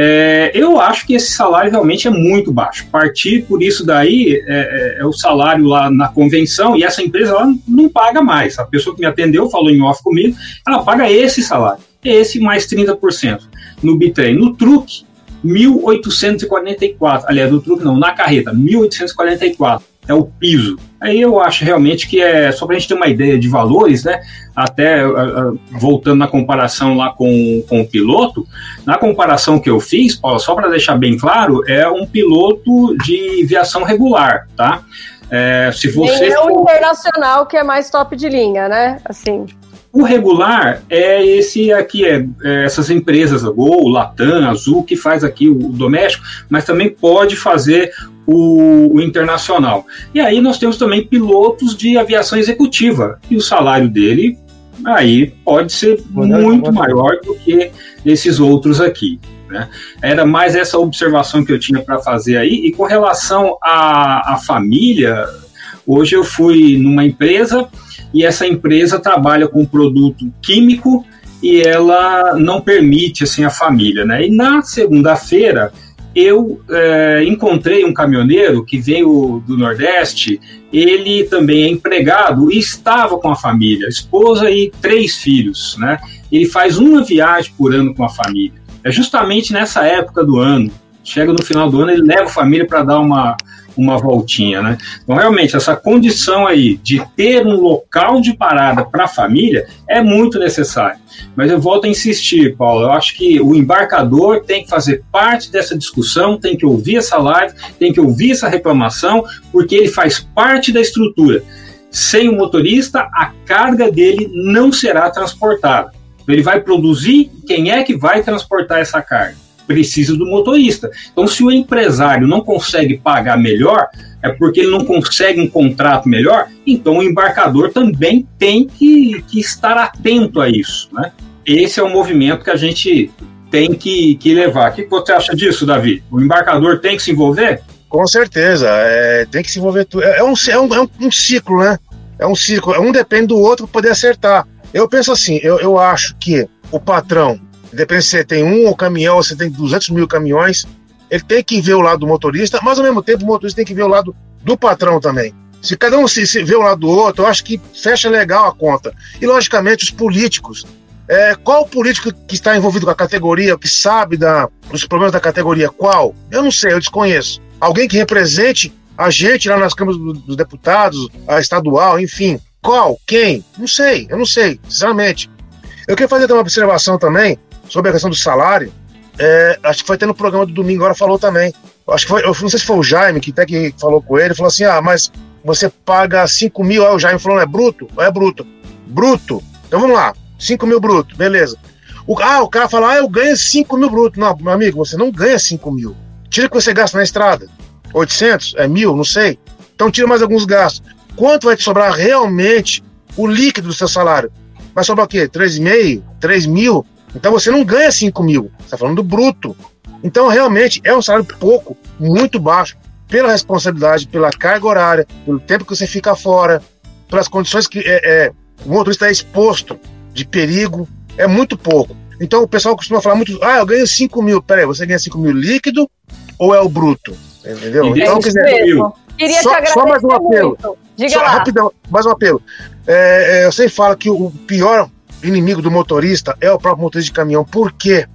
É, eu acho que esse salário realmente é muito baixo. Partir por isso daí é, é, é, o salário lá na convenção e essa empresa ela não paga mais. A pessoa que me atendeu falou em off comigo, ela paga esse salário, esse mais 30% no bitrem. No truque, 1.844. Aliás, no truque não, na carreta, 1.844 é o piso. Aí eu acho realmente que é só para a gente ter uma ideia de valores, né? Até uh, voltando na comparação lá com, com o piloto, na comparação que eu fiz, Paulo, só para deixar bem claro, é um piloto de viação regular, tá? É, se você Nem é o internacional que é mais top de linha, né? Assim. O regular é esse aqui, é, é, essas empresas, a Gol, Latam, Azul, que faz aqui o, o doméstico, mas também pode fazer o, o, internacional. E aí nós temos também pilotos de aviação executiva, e o salário dele aí pode ser muito maior do que esses outros aqui. Né? Era mais essa observação que eu tinha para fazer aí, e com relação à, à família, hoje eu fui numa empresa e essa empresa trabalha com produto químico e ela não permite assim a família, né? E na segunda-feira eu é, encontrei um caminhoneiro que veio do Nordeste, ele também é empregado e estava com a família, esposa e três filhos, né? Ele faz uma viagem por ano com a família. É justamente nessa época do ano. Chega no final do ano, ele leva a família para dar uma, uma voltinha, né? Então, realmente, essa condição aí de ter um local de parada para a família é muito necessário. Mas eu volto a insistir, Paulo, eu acho que o embarcador tem que fazer parte dessa discussão, tem que ouvir essa live, tem que ouvir essa reclamação, porque ele faz parte da estrutura. Sem o motorista, a carga dele não será transportada. Ele vai produzir, quem é que vai transportar essa carga? Precisa do motorista. Então, se o empresário não consegue pagar melhor, é porque ele não consegue um contrato melhor, então o embarcador também tem que, que estar atento a isso. Né? Esse é o movimento que a gente tem que, que levar. O que você acha disso, Davi? O embarcador tem que se envolver? Com certeza, é, tem que se envolver. É, é, um, é, um, é um, ciclo, né? É um ciclo. Um depende do outro para poder acertar. Eu penso assim, eu, eu acho que o patrão Depende se tem um caminhão ou você tem 200 mil caminhões. Ele tem que ver o lado do motorista, mas ao mesmo tempo o motorista tem que ver o lado do patrão também. Se cada um se, se vê um lado do outro, eu acho que fecha legal a conta. E, logicamente, os políticos. É, qual político que está envolvido com a categoria, que sabe da, dos problemas da categoria? Qual? Eu não sei, eu desconheço. Alguém que represente a gente lá nas câmaras dos deputados, a estadual, enfim. Qual? Quem? Não sei, eu não sei, sinceramente. Eu queria fazer uma observação também sobre a questão do salário, é, acho que foi até no programa do domingo, agora falou também. Acho que foi, eu não sei se foi o Jaime que até que falou com ele, falou assim: ah, mas você paga 5 mil, aí o Jaime falou, é bruto? É bruto. Bruto. Então vamos lá, 5 mil bruto, beleza. O, ah, o cara fala, ah, eu ganho 5 mil bruto. Não, meu amigo, você não ganha 5 mil. Tira o que você gasta na estrada. 800? É mil? Não sei. Então tira mais alguns gastos. Quanto vai te sobrar realmente o líquido do seu salário? Vai sobrar o quê? 3,5? 3 mil? Então você não ganha 5 mil. Você está falando do bruto. Então realmente é um salário pouco, muito baixo, pela responsabilidade, pela carga horária, pelo tempo que você fica fora, pelas condições que é, é, o motorista é exposto de perigo. É muito pouco. Então o pessoal costuma falar muito, ah, eu ganho 5 mil. Peraí, você ganha 5 mil líquido ou é o bruto? Entendeu? É então, quer dizer, Queria só, te agradecer só mais um apelo. muito. Diga Só, lá. rapidão, mais um apelo. É, é, eu sempre falo que o pior inimigo do motorista é o próprio motorista de caminhão. Por quê?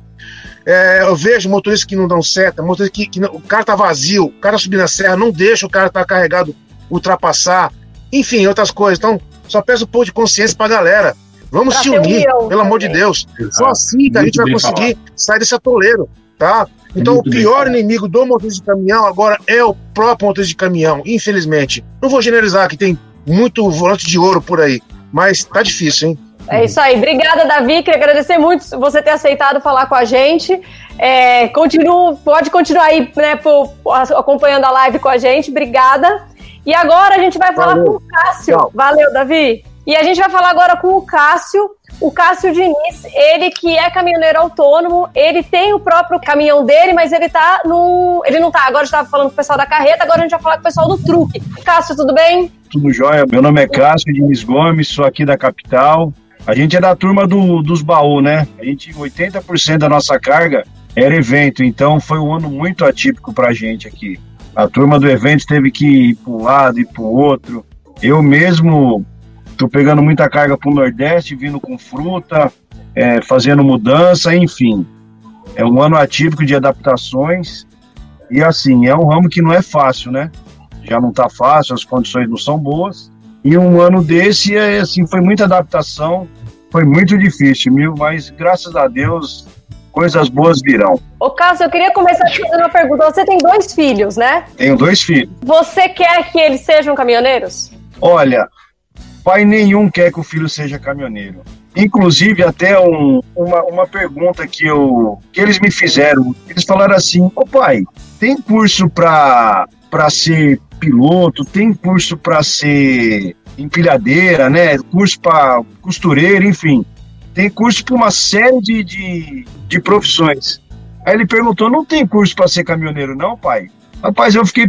É, eu vejo motoristas que não dão seta, motoristas que, que não- o cara tá vazio, o cara subir na serra, não deixa o cara tá carregado ultrapassar, enfim, outras coisas. Então, só peço um pouco de consciência pra galera. Vamos Pra se unir, união pelo amor de também. Deus. Exato. Só assim que a gente vai conseguir sair desse atoleiro, tá? Então, Muito o pior falado. inimigo do motorista de caminhão agora é o próprio motorista de caminhão, infelizmente. Não vou generalizar que tem muito volante de ouro por aí, mas tá difícil, hein? É isso aí. Obrigada, Davi. Queria agradecer muito você ter aceitado falar com a gente. É, continuo, pode continuar aí, né, por- acompanhando a live com a gente. Obrigada. E agora a gente vai falar Valeu. com o Cássio. Tchau. Valeu, Davi. E a gente vai falar agora com o Cássio. O Cássio Diniz, ele que é caminhoneiro autônomo, ele tem o próprio caminhão dele, mas ele tá no. Ele não tá. Agora estava falando com o pessoal da carreta, agora a gente vai falar com o pessoal do truque. Cássio, tudo bem? Tudo jóia? Meu nome é Cássio Diniz Gomes, sou aqui da capital. A gente é da turma do, dos baús, né? A gente, 80% da nossa carga era evento, então foi um ano muito atípico pra gente aqui. A turma do evento teve que ir para um lado e para o outro. Eu mesmo tô pegando muita carga pro Nordeste, vindo com fruta, é, fazendo mudança, enfim. É um ano atípico de adaptações. E assim, é um ramo que não é fácil, né? já não está fácil, as condições não são boas. E um ano desse, é, assim, foi muita adaptação, foi muito difícil, viu? Mas graças a Deus, coisas boas virão. Ô, Cássio, eu queria começar te fazendo uma pergunta. Você tem dois filhos, né? Tenho dois filhos. Você quer que eles sejam caminhoneiros? Olha, pai nenhum quer que o filho seja caminhoneiro. Inclusive, até um- uma, uma pergunta que, eu, que eles me fizeram. Eles falaram assim: Ô pai, tem curso para ser piloto, tem curso para ser empilhadeira, né? Curso para costureira, enfim. Tem curso para uma série de, de, de profissões. Aí ele perguntou: não tem curso para ser caminhoneiro, não, pai? Rapaz, eu fiquei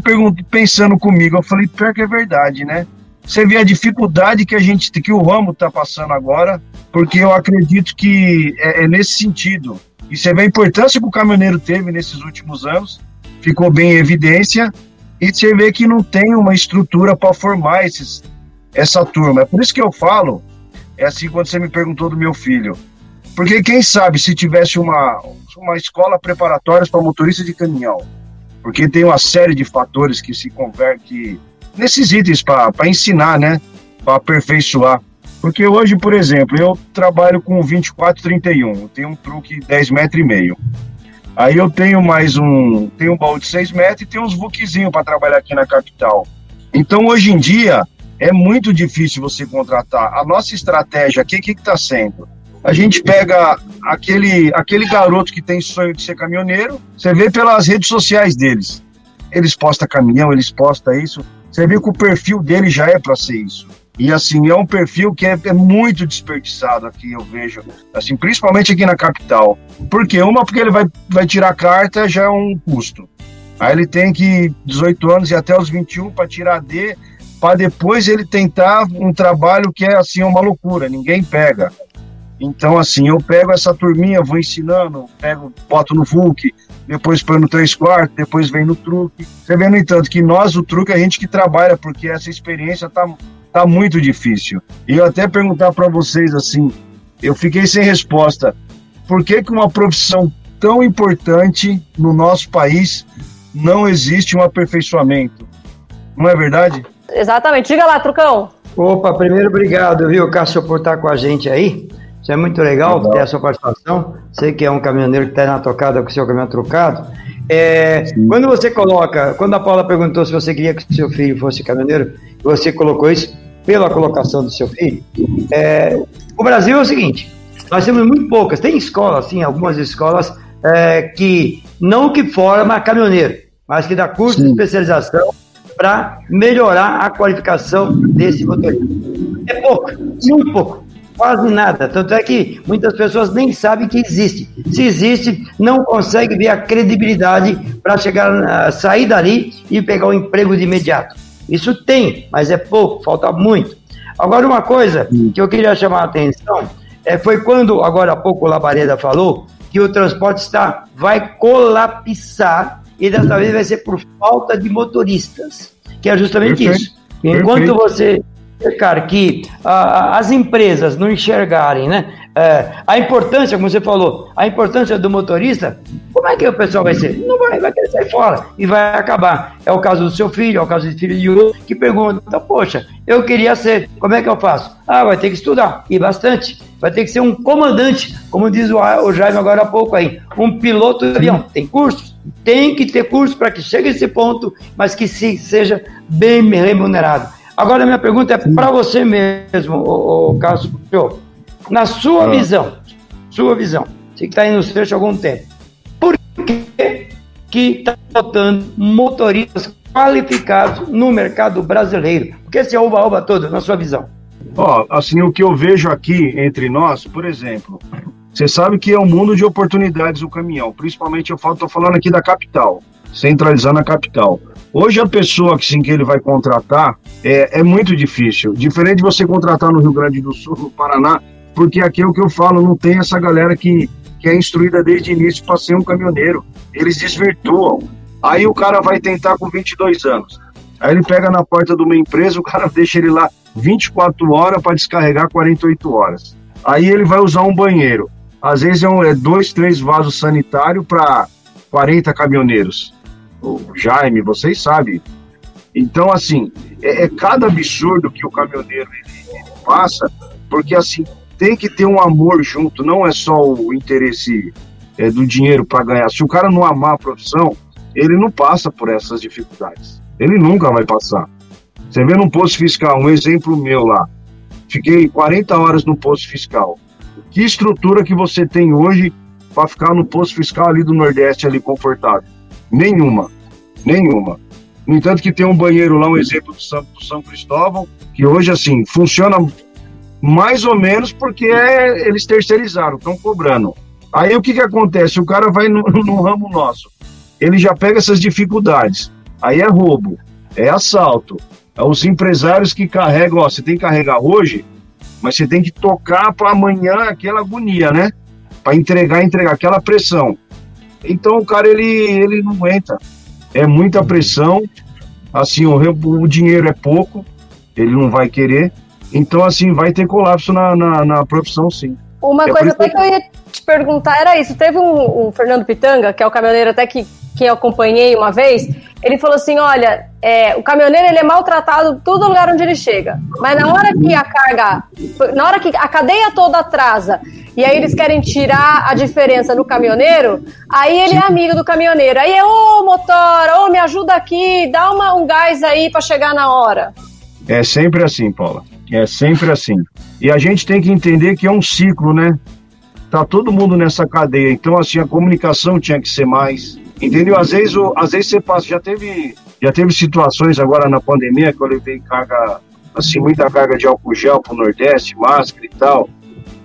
pensando comigo. Eu falei: pior que é verdade, né? Você vê a dificuldade que a gente, que o ramo está passando agora, porque eu acredito que é, é nesse sentido. E você vê a importância que o caminhoneiro teve nesses últimos anos, ficou bem em evidência, e você vê que não tem uma estrutura para formar esses, essa turma. É por isso que eu falo, é assim quando você me perguntou do meu filho. Porque quem sabe se tivesse uma, uma escola preparatória para motorista de caminhão, porque tem uma série de fatores que se convertem nesses itens para ensinar, né? Para aperfeiçoar. Porque hoje, por exemplo, eu trabalho com 2431, eu tenho um truque 10 metros e meio. Aí eu tenho mais um, tenho um baú de 6 metros e tenho uns vuquezinhos para trabalhar aqui na capital. Então, hoje em dia, é muito difícil você contratar. A nossa estratégia aqui, o que está sendo? A gente pega aquele, aquele garoto que tem sonho de ser caminhoneiro, você vê pelas redes sociais deles. Eles postam caminhão, eles postam isso. Você vê que o perfil dele já é para ser isso. E assim, é um perfil que é, é, muito desperdiçado aqui, eu vejo. Assim, principalmente aqui na capital. Por quê? Uma, porque ele vai, vai tirar carta, já é um custo. Aí ele tem que 18 anos e até os 21 para tirar D, para depois ele tentar um trabalho que é assim uma loucura, ninguém pega. Então, assim, eu pego essa turminha, vou ensinando, pego, boto no VUC, depois põe no 3 quartos, depois vem no truque. Você vê, no entanto, que nós, o truque, é a gente que trabalha, porque essa experiência tá, tá muito difícil. E eu até perguntar para vocês, assim, eu fiquei sem resposta. Por que, que uma profissão tão importante no nosso país não existe um aperfeiçoamento? Não é verdade? Exatamente. Diga lá, Trucão. Opa, primeiro obrigado, viu, Cássio, por estar com a gente aí. Isso é muito legal, legal. ter a sua participação. Sei que é um caminhoneiro que está na tocada com o seu caminhão trocado. É, quando você coloca, quando a Paula perguntou se você queria que o seu filho fosse caminhoneiro, você colocou isso pela colocação do seu filho. É, o Brasil é o seguinte: nós temos muito poucas, tem escolas, sim, algumas escolas é, que não que forma caminhoneiro, mas que dá curso Sim. de especialização para melhorar a qualificação desse motorista. É pouco, muito pouco, quase nada. Tanto é que muitas pessoas nem sabem que existe. Se existe, não consegue ver a credibilidade para chegar, sair dali e pegar o um emprego de imediato. Isso tem, mas é pouco, falta muito. Agora, uma coisa que eu queria chamar a atenção é, foi quando, agora há pouco, o Labareda falou que o transporte está, vai colapsar e dessa vez vai ser por falta de motoristas, que é justamente Perfeito. isso. Enquanto Perfeito. você cara, que ah, as empresas não enxergarem, né? É, a importância, como você falou, a importância do motorista, como é que o pessoal vai ser? Não vai, vai querer sair fora e vai acabar. É o caso do seu filho, é o caso do filho de outro, que pergunta, poxa, eu queria ser, como é que eu faço? Ah, vai ter que estudar, e bastante. Vai ter que ser um comandante, como diz o, o Jaime agora há pouco aí, um piloto de avião. Tem cursos? Tem que ter curso para que chegue a esse ponto, mas que se, seja bem remunerado. Agora, minha pergunta é para você mesmo, o, o Carlos Na sua ah. visão, sua visão, você que está aí no trecho há algum tempo, que está faltando motoristas qualificados no mercado brasileiro? Por que esse oba-oba todo, na sua visão? Ó, oh, assim, o que eu vejo aqui entre nós, por exemplo, você sabe que é um mundo de oportunidades o caminhão, principalmente eu estou falando aqui da capital, centralizando a capital. Hoje a pessoa que sim que ele vai contratar é, é muito difícil. Diferente de você contratar no Rio Grande do Sul, no Paraná, porque aqui é o que eu falo, não tem essa galera que, que é instruída desde o início para ser um caminhoneiro. Eles desvirtuam. Aí o cara vai tentar com 22 anos. Aí ele pega na porta de uma empresa, o cara <laughs> deixa ele lá 24 horas para descarregar 48 horas. Aí ele vai usar um banheiro. Às vezes é, um, é dois, três vasos sanitários para 40 caminhoneiros o Jaime, vocês sabem. Então, assim, é, é cada absurdo que o caminhoneiro ele, ele passa, porque, assim, tem que ter um amor junto, não é só o interesse é, do dinheiro para ganhar. Se o cara não amar a profissão, ele não passa por essas dificuldades. Ele nunca vai passar. Você vê num posto fiscal, um exemplo meu lá. Fiquei 40 horas no posto fiscal. Que estrutura que você tem hoje para ficar no posto fiscal ali do Nordeste ali confortável? Nenhuma. Nenhuma. No entanto, que tem um banheiro lá, um exemplo do São, do São Cristóvão, que hoje, assim, funciona mais ou menos porque é, eles terceirizaram, estão cobrando. Aí o que, que acontece? O cara vai no, <laughs> no ramo nosso, ele já pega essas dificuldades. Aí é roubo, é assalto. É os empresários que carregam, ó, você tem que carregar hoje, mas você tem que tocar para amanhã aquela agonia, né? Para entregar, entregar aquela pressão. Então o cara ele, ele não aguenta. É muita pressão. Assim, o, o dinheiro é pouco, ele não vai querer. Então, assim, vai ter colapso na, na, na profissão, sim. Uma é coisa até que eu ia te perguntar era isso. Teve um, um, Fernando Pitanga, que é o caminhoneiro até que, que eu acompanhei uma vez, ele falou assim, olha, é, o caminhoneiro ele é maltratado todo lugar onde ele chega. Mas na hora que a carga, na hora que a cadeia toda atrasa e aí eles querem tirar a diferença no caminhoneiro, aí ele é amigo do caminhoneiro. Aí é, ô motor, ô me ajuda aqui, dá uma, um gás aí para chegar na hora. É sempre assim, Paula. É sempre assim. E a gente tem que entender que é um ciclo, né? Tá todo mundo nessa cadeia. Então, assim, a comunicação tinha que ser mais. Entendeu? Às vezes, às vezes você passa. Já teve, já teve situações agora na pandemia que eu levei carga, assim, muita carga de álcool gel pro Nordeste, máscara e tal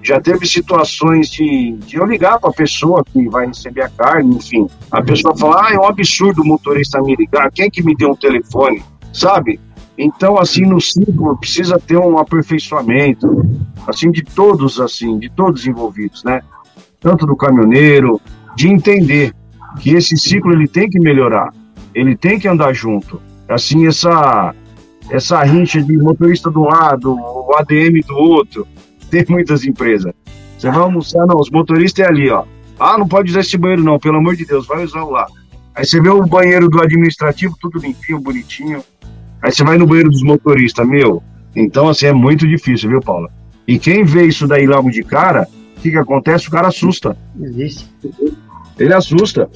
já teve situações de, de eu ligar para a pessoa que vai receber a carne, enfim. A pessoa fala, ah, é um absurdo o motorista me ligar, quem que me deu um telefone, sabe? Então, assim, no ciclo precisa ter um aperfeiçoamento, assim, de todos, assim, de todos envolvidos, né? Tanto do caminhoneiro, de entender que esse ciclo ele tem que melhorar, ele tem que andar junto. Assim, essa, essa rincha de motorista do lado, o ADM do outro, <laughs> tem muitas empresas. Você vai almoçar, não, os motoristas é ali, ó. Ah, não pode usar esse banheiro, não, pelo amor de Deus, vai usar o lá. Aí você vê o banheiro do administrativo, tudo limpinho, bonitinho. Aí você vai no banheiro dos motoristas, meu. Então, assim, é muito difícil, viu, Paula? E quem vê isso daí logo de cara, o que, que acontece? O cara assusta. Existe. Ele assusta.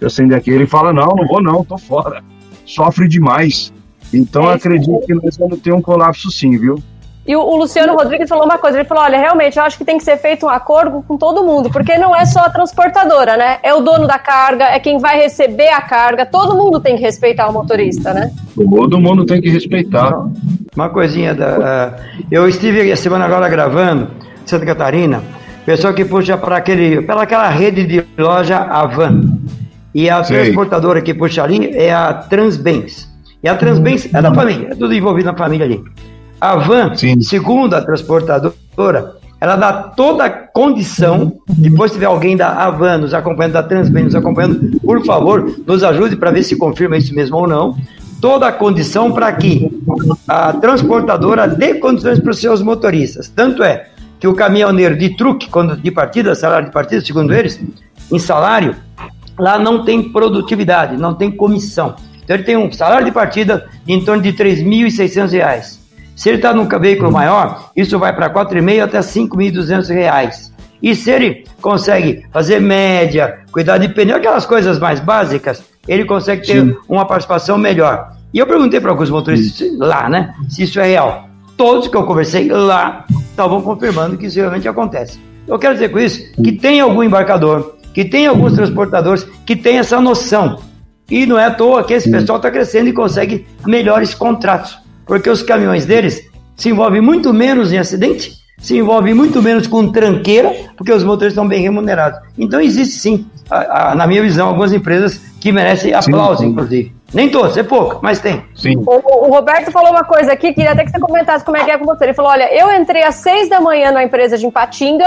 Eu acender aqui, ele fala: não, não vou, não, tô fora. Sofre demais. Então, é acredito que nós vamos ter um colapso sim, viu? E o, o, Luciano Rodrigues falou uma coisa, ele falou, olha, realmente, eu acho que tem que ser feito um acordo com todo mundo, porque não é só a transportadora, né? É o dono da carga, é quem vai receber a carga, todo mundo tem que respeitar o motorista, né? Todo mundo tem que respeitar. Uma coisinha, da, uh, eu estive a semana agora gravando, Santa Catarina, pessoal que puxa para aquele, pela aquela rede de loja Avan. E a Sei. transportadora que puxa ali é a Transbens. E a Transbens é da família, é tudo envolvido na família ali. A van, Sim. segundo a transportadora, ela dá toda a condição, depois tiver alguém da Avan nos acompanhando, da Transbem nos acompanhando, por favor, nos ajude para ver se confirma isso mesmo ou não, toda a condição para que a transportadora dê condições para os seus motoristas. Tanto é que o caminhoneiro de truque, quando de partida, salário de partida, segundo eles, em salário, lá não tem produtividade, não tem comissão. Então ele tem um salário de partida em torno de R$ 3.600. Se ele está num veículo maior, isso vai para 4,5 até 5.200 reais. E se ele consegue fazer média, cuidar de pneu, aquelas coisas mais básicas, ele consegue ter Sim. uma participação melhor. E eu perguntei para alguns motoristas Sim. lá, né, se isso é real. Todos que eu conversei lá estavam confirmando que isso realmente acontece. Eu quero dizer com isso que tem algum embarcador, que tem alguns transportadores que tem essa noção. E não é à toa que esse pessoal está crescendo e consegue melhores contratos porque os caminhões deles se envolvem muito menos em acidente, se envolvem muito menos com tranqueira, porque os motores estão bem remunerados. Então existe sim, a, a, na minha visão, algumas empresas que merecem aplauso, sim, sim. inclusive. Nem todos, é pouco, mas tem. Sim. O, o, Roberto falou uma coisa aqui, queria até que você comentasse como é que é com você. Ele falou: olha, eu entrei às seis da manhã na empresa de Ipatinga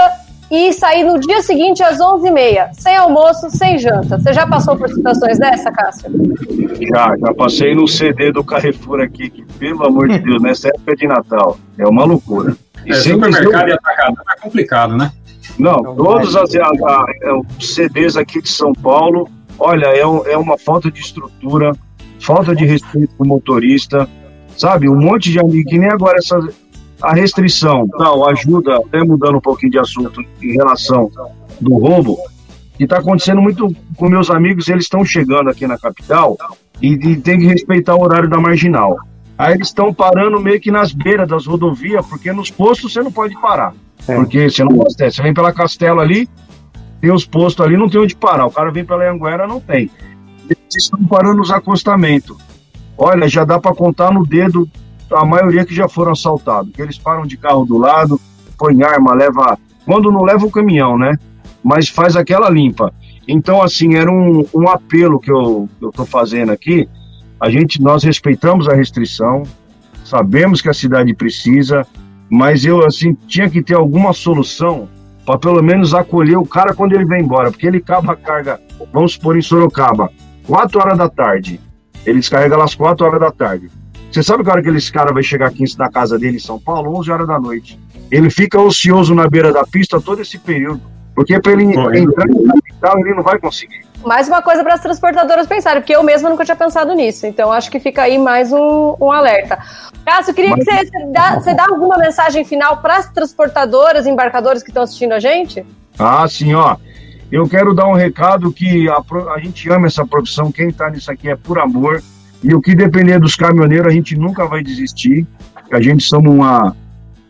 e sair no dia seguinte às 11h30, sem almoço, sem janta. Você já passou por situações dessa, Cássio? Já, já passei no CD do Carrefour aqui, que pelo amor de Deus, nessa época de Natal, é uma loucura. E é, supermercado e atacado, tá complicado, né? Não, todos as, a, a, é, os CDs aqui de São Paulo, olha, é, é uma falta de estrutura, falta de respeito com o motorista, sabe? Um monte de amigo, que nem agora essa a restrição, tal, ajuda, até mudando um pouquinho de assunto em relação do roubo, que está acontecendo muito com meus amigos, eles estão chegando aqui na capital e, e tem que respeitar o horário da marginal. Aí eles estão parando meio que nas beiras das rodovias, porque nos postos você não pode parar. É. Porque você não abastece. Você vem pela Castela ali, tem os postos ali, não tem onde parar. O cara vem pela Anguera, não tem. Eles estão parando nos acostamentos. Olha, já dá para contar no dedo a maioria que já foram assaltados. Eles param de carro do lado, põe arma, leva. Quando não leva o caminhão, né? Mas faz aquela limpa. Então, assim, era um, um apelo que eu estou fazendo aqui. A gente, nós respeitamos a restrição, sabemos que a cidade precisa, mas eu, assim, tinha que ter alguma solução para pelo menos acolher o cara quando ele vem embora, porque ele acaba a carga, vamos supor, em Sorocaba, 4 horas da tarde. Ele descarrega lá às 4 horas da tarde. Você sabe que a hora que esse cara vai chegar aqui na casa dele em São Paulo? 11 horas da noite. Ele fica ocioso na beira da pista todo esse período. Porque para ele entrar na capital, ele não vai conseguir. Mais uma coisa para as transportadoras pensarem, porque eu mesma nunca tinha pensado nisso. Então acho que fica aí mais um, um alerta. Cássio, queria Mas... que você, você, dá, você dá alguma mensagem final para as transportadoras, embarcadores que estão assistindo a gente? Ah, sim, ó. Eu quero dar um recado que a, a gente ama essa profissão, quem está nisso aqui é por amor. E o que depender dos caminhoneiros, a gente nunca vai desistir. A gente somos uma,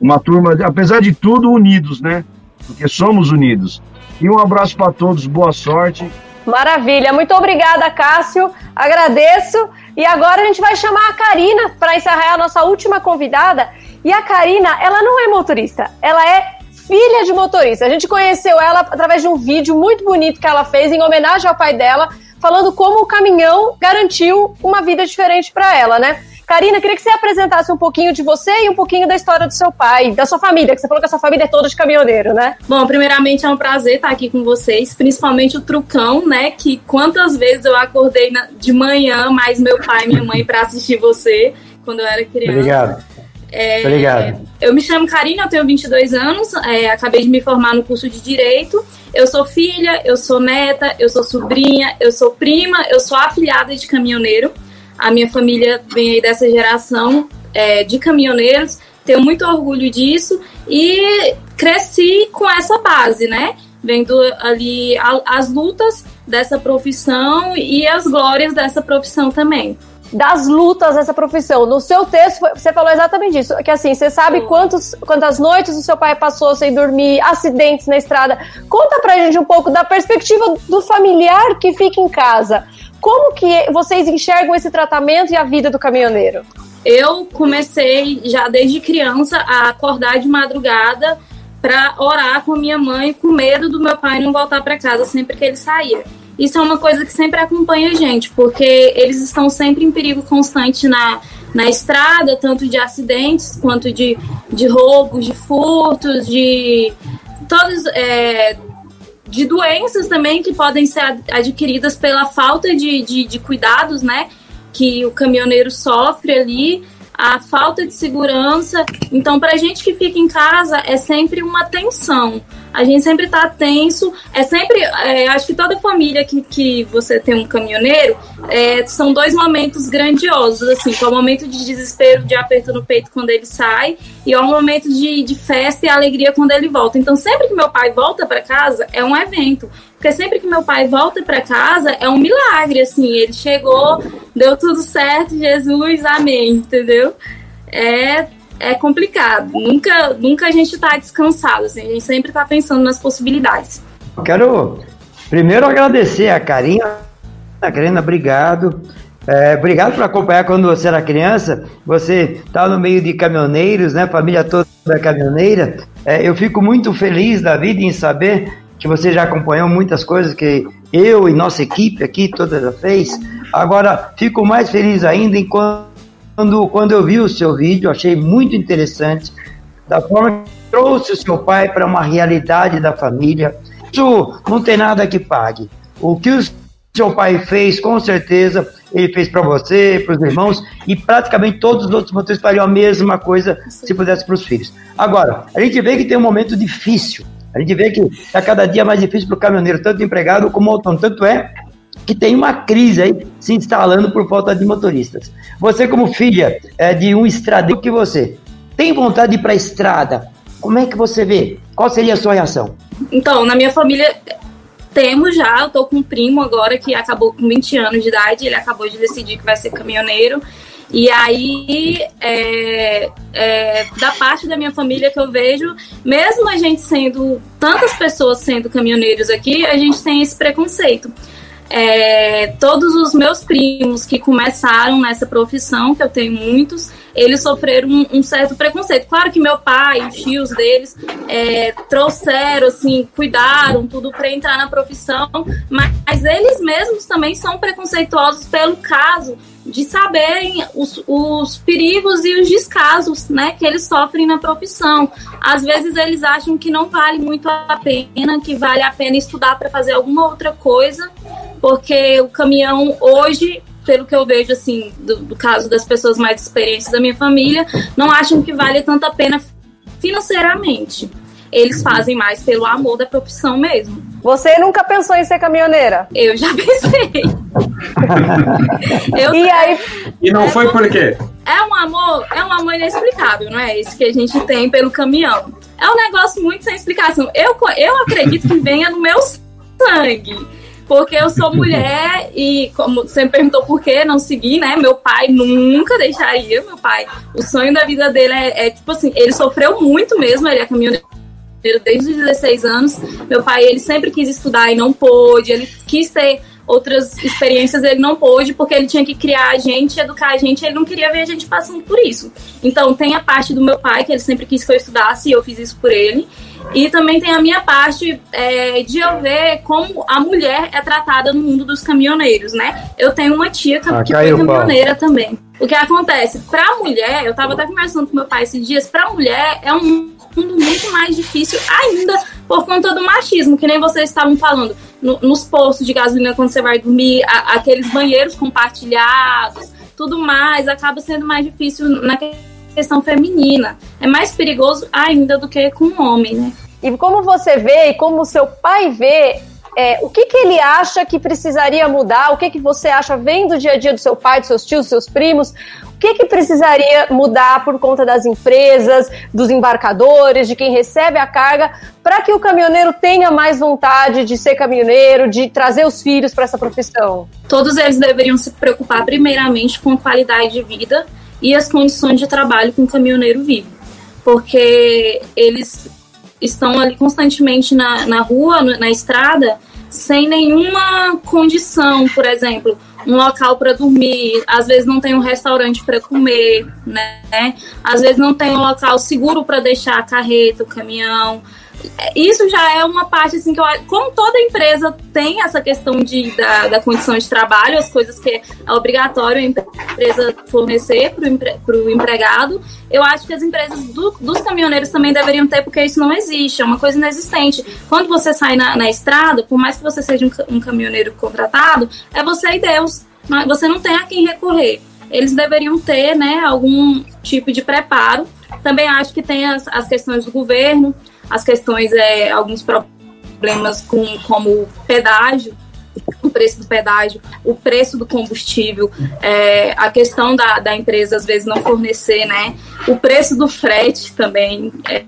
uma turma, apesar de tudo, unidos, né? Porque somos unidos. E um abraço para todos, boa sorte. Maravilha, muito obrigada, Cássio. Agradeço. E agora a gente vai chamar a Karina para encerrar a nossa última convidada. E a Karina, ela não é motorista, ela é filha de motorista. A gente conheceu ela através de um vídeo muito bonito que ela fez em homenagem ao pai dela falando como o caminhão garantiu uma vida diferente para ela, né? Karina, queria que você apresentasse um pouquinho de você e um pouquinho da história do seu pai, da sua família, que você falou que a sua família é toda de caminhoneiro, né? Bom, primeiramente é um prazer estar aqui com vocês, principalmente o Trucão, né? Que quantas vezes eu acordei de manhã, mais meu pai e minha mãe para assistir você quando eu era criança. Obrigado. É, Obrigado. Eu me chamo Karina, eu tenho 22 anos, é, acabei de me formar no curso de Direito eu sou filha, eu sou neta, eu sou sobrinha, eu sou prima, eu sou afilhada de caminhoneiro. A minha família vem aí dessa geração é, de caminhoneiros, tenho muito orgulho disso e cresci com essa base, né? Vendo ali as lutas dessa profissão e as glórias dessa profissão também. Das lutas dessa profissão. No seu texto, você falou exatamente isso, que assim, você sabe quantos, quantas noites o seu pai passou sem dormir, acidentes na estrada. Conta pra gente um pouco da perspectiva do familiar que fica em casa. Como que vocês enxergam esse tratamento e a vida do caminhoneiro? Eu comecei já desde criança a acordar de madrugada para orar com minha mãe, com medo do meu pai não voltar para casa sempre que ele saía. Isso é uma coisa que sempre acompanha a gente, porque eles estão sempre em perigo constante na, na estrada, tanto de acidentes quanto de, de roubos, de furtos, de todos é, de doenças também que podem ser adquiridas pela falta de, de, de cuidados, né? Que o caminhoneiro sofre ali a falta de segurança. Então, para a gente que fica em casa, é sempre uma tensão. A gente sempre está tenso. É sempre. É, acho que toda família que, que você tem um caminhoneiro é, são dois momentos grandiosos, assim, que é o momento de desespero, de aperto no peito quando ele sai, e é o momento de, de festa e alegria quando ele volta. Então, sempre que meu pai volta para casa, é um evento. Porque sempre que meu pai volta para casa, é um milagre, assim. Ele chegou, deu tudo certo, Jesus, amém, entendeu? É, é complicado. Nunca, nunca a gente tá descansado, assim. A gente sempre tá pensando nas possibilidades. Quero primeiro agradecer a Karina. A Karina, obrigado. É, obrigado por acompanhar quando você era criança. Você está no meio de caminhoneiros, né? Família toda caminhoneira. É, eu fico muito feliz da vida em saber que você já acompanhou muitas coisas que eu e nossa equipe aqui toda já fez. Agora, fico mais feliz ainda quando, quando eu vi o seu vídeo, achei muito interessante, da forma que trouxe o seu pai para uma realidade da família. Isso não tem nada que pague. O que o seu pai fez, com certeza, ele fez para você, para os irmãos, e praticamente todos os outros motores fariam a mesma coisa se pudesse para os filhos. Agora, a gente vê que tem um momento difícil a gente vê que está cada dia mais difícil para o caminhoneiro, tanto empregado como autônomo. Tanto é que tem uma crise aí se instalando por falta de motoristas. Você, como filha é, de um estradeiro que você tem vontade de ir para a estrada, como é que você vê? Qual seria a sua reação? Então, na minha família temos já, eu tô com um primo agora que acabou com 20 anos de idade, ele acabou de decidir que vai ser caminhoneiro. E aí, é, é, da parte da minha família que eu vejo, mesmo a gente sendo, tantas pessoas sendo caminhoneiros aqui, a gente tem esse preconceito. É, todos os meus primos que começaram nessa profissão, que eu tenho muitos, eles sofreram um, um certo preconceito. Claro que meu pai, os tios deles, é, trouxeram, assim, cuidaram tudo para entrar na profissão, mas eles mesmos também são preconceituosos pelo caso de saberem os, os perigos e os descasos né, que eles sofrem na profissão. Às vezes eles acham que não vale muito a pena, que vale a pena estudar para fazer alguma outra coisa, porque o caminhão hoje, pelo que eu vejo assim, do, do caso das pessoas mais experientes da minha família, não acham que vale tanto a pena financeiramente. Eles fazem mais pelo amor da profissão mesmo. Você nunca pensou em ser caminhoneira? Eu já <laughs> pensei. <laughs> eu, e aí? E não é, foi por quê? É um amor, é um amor inexplicável, não é? Isso que a gente tem pelo caminhão. É um negócio muito sem explicação. Eu, eu acredito que venha no meu sangue. Porque eu sou mulher e, como você me perguntou por que não seguir, né? Meu pai nunca deixaria. Meu pai, o sonho da vida dele é, é tipo assim, ele sofreu muito mesmo, ele é caminhoneiro desde os 16 anos. Meu pai, ele sempre quis estudar e não pôde, ele quis ter outras experiências, ele não pôde, porque ele tinha que criar a gente, educar a gente, ele não queria ver a gente passando por isso. Então, tem a parte do meu pai, que ele sempre quis que eu estudasse, e eu fiz isso por ele. E também tem a minha parte é, de eu ver como a mulher é tratada no mundo dos caminhoneiros, né? Eu tenho uma tia que, ah, que foi caminhoneira também. O que acontece? Pra mulher, eu tava até conversando com meu pai esses dias, pra mulher é um mundo muito mais difícil ainda por conta do machismo, que nem vocês estavam falando. No, nos postos de gasolina, quando você vai dormir, a, aqueles banheiros compartilhados, tudo mais, acaba sendo mais difícil na questão feminina. É mais perigoso ainda do que com o homem, né? E como você vê e como seu pai vê é, o que, que ele acha que precisaria mudar? O que, que você acha vendo o dia a dia do seu pai, dos seus tios, dos seus primos? O que, que precisaria mudar por conta das empresas, dos embarcadores, de quem recebe a carga, para que o caminhoneiro tenha mais vontade de ser caminhoneiro, de trazer os filhos para essa profissão? Todos eles deveriam se preocupar primeiramente com a qualidade de vida e as condições de trabalho que um caminhoneiro vive. Porque eles estão ali constantemente na, na rua, na estrada, sem nenhuma condição, por exemplo, um local para dormir, às vezes não tem um restaurante para comer, né? Às vezes não tem um local seguro para deixar a carreta, o caminhão isso já é uma parte assim que eu como toda empresa tem essa questão de, da, da condição de trabalho, as coisas que é obrigatório a empresa fornecer para o empre, empregado, eu acho que as empresas do, dos caminhoneiros também deveriam ter, porque isso não existe, é uma coisa inexistente. Quando você sai na, na estrada, por mais que você seja um, um caminhoneiro contratado, é você e Deus. Você não tem a quem recorrer. Eles deveriam ter né, algum tipo de preparo. Também acho que tem as, as questões do governo, as questões, é, alguns problemas com, como pedágio, o preço do pedágio, o preço do combustível, é, a questão da, da empresa às vezes não fornecer, né? O preço do frete também é,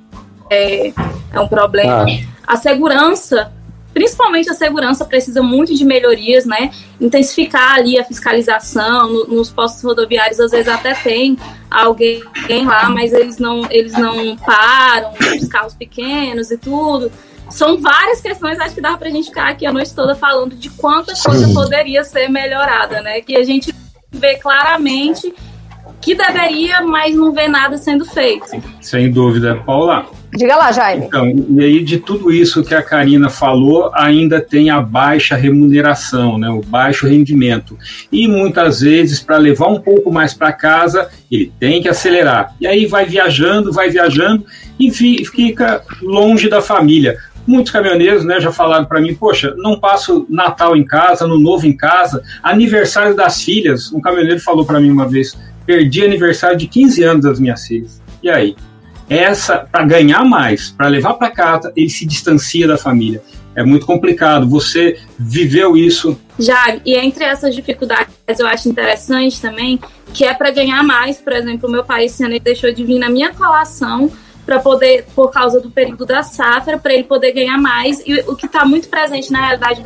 é, é um problema. Ah. A segurança principalmente a segurança precisa muito de melhorias, né? Intensificar ali a fiscalização no, nos postos rodoviários, às vezes até tem alguém lá, mas eles não, eles não param, os carros pequenos e tudo. São várias questões, acho que dá pra gente ficar aqui a noite toda falando de quanta coisa poderia ser melhorada, né? Que a gente vê claramente que deveria, mas não vê nada sendo feito. Sem dúvida. Paula, Diga lá, Jaime. Então, e aí de tudo isso que a Karina falou, ainda tem a baixa remuneração, né, o baixo rendimento. E muitas vezes, para levar um pouco mais para casa, ele tem que acelerar. E aí vai viajando, vai viajando e fica longe da família. Muitos caminhoneiros né, já falaram para mim: Poxa, não passo Natal em casa, Ano Novo em casa, aniversário das filhas. Um caminhoneiro falou para mim uma vez: Perdi aniversário de 15 anos das minhas filhas. E aí? Essa para ganhar mais, para levar para casa, ele se distancia da família. É muito complicado. Você viveu isso? Já, e entre essas dificuldades, eu acho interessante também que é para ganhar mais. Por exemplo, o meu pai esse ano deixou de vir na minha colação para poder, por causa do período da safra, para ele poder ganhar mais. E o que está muito presente na realidade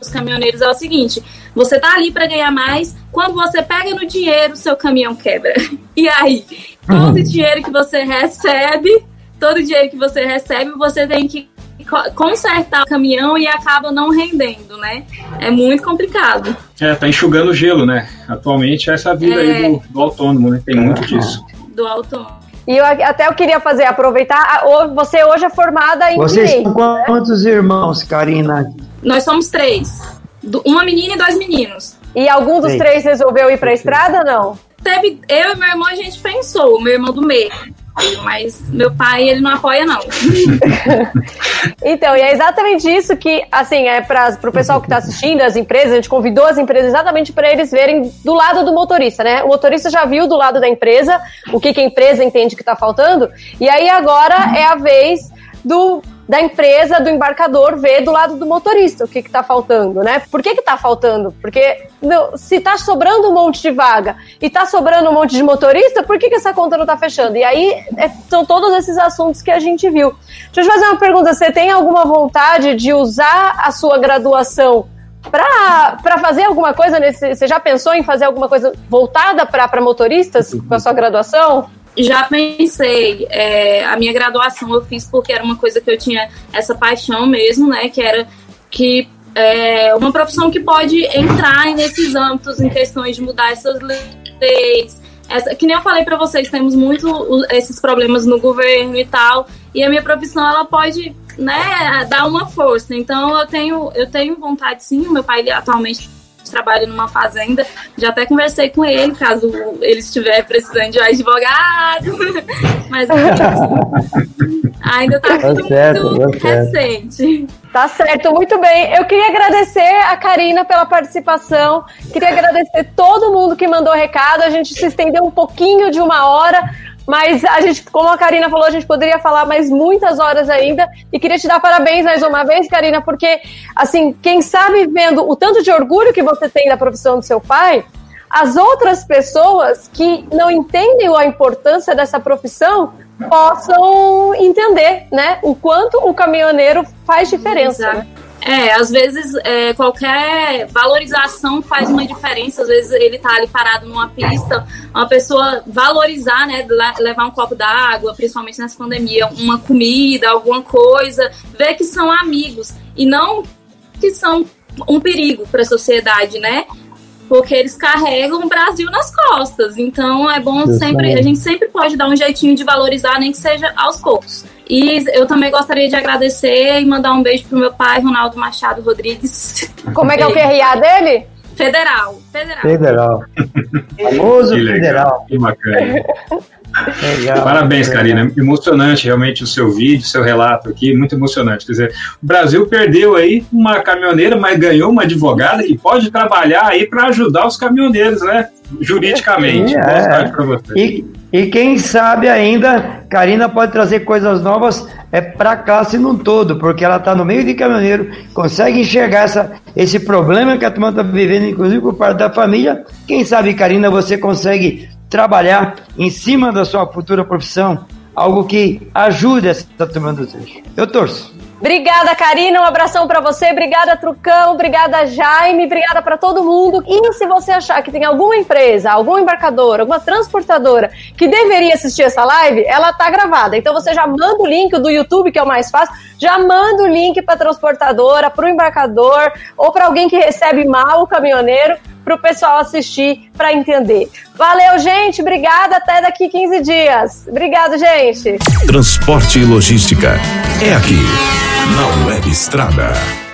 dos caminhoneiros é o seguinte: você tá ali para ganhar mais, quando você pega no dinheiro, seu caminhão quebra. <laughs> E aí, todo uhum. dinheiro que você recebe, todo dinheiro que você recebe, você tem que consertar o caminhão e acaba não rendendo, né? É muito complicado. É, tá enxugando gelo, né? Atualmente é essa vida é... aí do, do, autônomo, né? Tem muito disso. Do autônomo. E eu, até eu queria fazer, aproveitar, você hoje é formada em Vocês direito, são né? quantos né? irmãos, Karina? Nós somos três. Uma menina e dois meninos. E algum dos Sim. três resolveu ir pra estrada, não? Teve, eu e meu irmão, a gente pensou, o meu irmão do meio. Mas meu pai, ele não apoia, não. <laughs> então, e é exatamente isso que, assim, é para o pessoal que está assistindo, as empresas, a gente convidou as empresas exatamente para eles verem do lado do motorista, né? O motorista já viu do lado da empresa o que, que a empresa entende que está faltando, e aí agora é a vez do da empresa, do embarcador, ver do lado do motorista o que está faltando, né? Por que está faltando? Porque se está sobrando um monte de vaga e está sobrando um monte de motorista, por que, que essa conta não está fechando? E aí é, são todos esses assuntos que a gente viu. Deixa eu te fazer uma pergunta: você tem alguma vontade de usar a sua graduação para fazer alguma coisa nesse. Você já pensou em fazer alguma coisa voltada para motoristas com a sua graduação? Já pensei. É, a minha graduação eu fiz porque era uma coisa que eu tinha essa paixão mesmo, né? Que era que é uma profissão que pode entrar nesses âmbitos em questões de mudar essas leis. Essa, que nem eu falei para vocês, temos muito esses problemas no governo e tal, e a minha profissão ela pode, né, dar uma força. Então eu tenho eu tenho vontade sim, meu pai ele atualmente trabalha numa fazenda. Já até conversei com ele, caso ele estiver precisando de um advogado. <laughs> Mas assim, <laughs> ainda tá, tá certo, muito tá recente. Tá certo, muito bem. Eu queria agradecer a Karina pela participação. Queria agradecer todo mundo que mandou recado. A gente se estendeu um pouquinho de uma hora, mas a gente, como a Karina falou, a gente poderia falar mais muitas horas ainda. E queria te dar parabéns mais uma vez, Karina, porque, assim, quem sabe vendo o tanto de orgulho que você tem da profissão do seu pai, as outras pessoas que não entendem a importância dessa profissão possam entender, né, o quanto o caminhoneiro faz diferença. Né? É, às vezes é, qualquer valorização faz uma diferença. Às vezes ele tá ali parado numa pista, uma pessoa valorizar, né, levar um copo d'água, principalmente nessa pandemia, uma comida, alguma coisa, ver que são amigos e não que são um perigo para a sociedade, né? Porque eles carregam o Brasil nas costas. Então é bom sempre, a gente sempre pode dar um jeitinho de valorizar, nem que seja aos poucos. E eu também gostaria de agradecer e mandar um beijo pro meu pai, Ronaldo Machado Rodrigues. Como é que é o <laughs> PRA dele? Federal. Federal. Federal. <laughs> Famoso Que legal, federal. que bacana. Legal. Parabéns, Karina. Emocionante realmente o seu vídeo, seu relato aqui, muito emocionante. Quer dizer, o Brasil perdeu aí uma caminhoneira, mas ganhou uma advogada que pode trabalhar aí para ajudar os caminhoneiros, né? Juridicamente. É. tarde para você. E, e quem sabe ainda, Karina pode trazer coisas novas é, para a classe num todo, porque ela está no meio de caminhoneiro, consegue enxergar essa, esse problema que a turma está vivendo, inclusive por parte da família. Quem sabe, Karina, você consegue trabalhar em cima da sua futura profissão, algo que ajude essa turma do trecho. Eu torço. Obrigada, Karina. Um abração para você. Obrigada, Trucão. Obrigada, Jaime. Obrigada para todo mundo. E se você achar que tem alguma empresa, algum embarcador, alguma transportadora que deveria assistir essa live, ela tá gravada. Então você já manda o link do YouTube, que é o mais fácil. Já manda o link para transportadora, para o embarcador ou para alguém que recebe mal o caminhoneiro, para o pessoal assistir para entender. Valeu, gente. Obrigada. Até daqui 15 dias. Obrigado, gente. Transporte e logística. É aqui, na Web Estrada.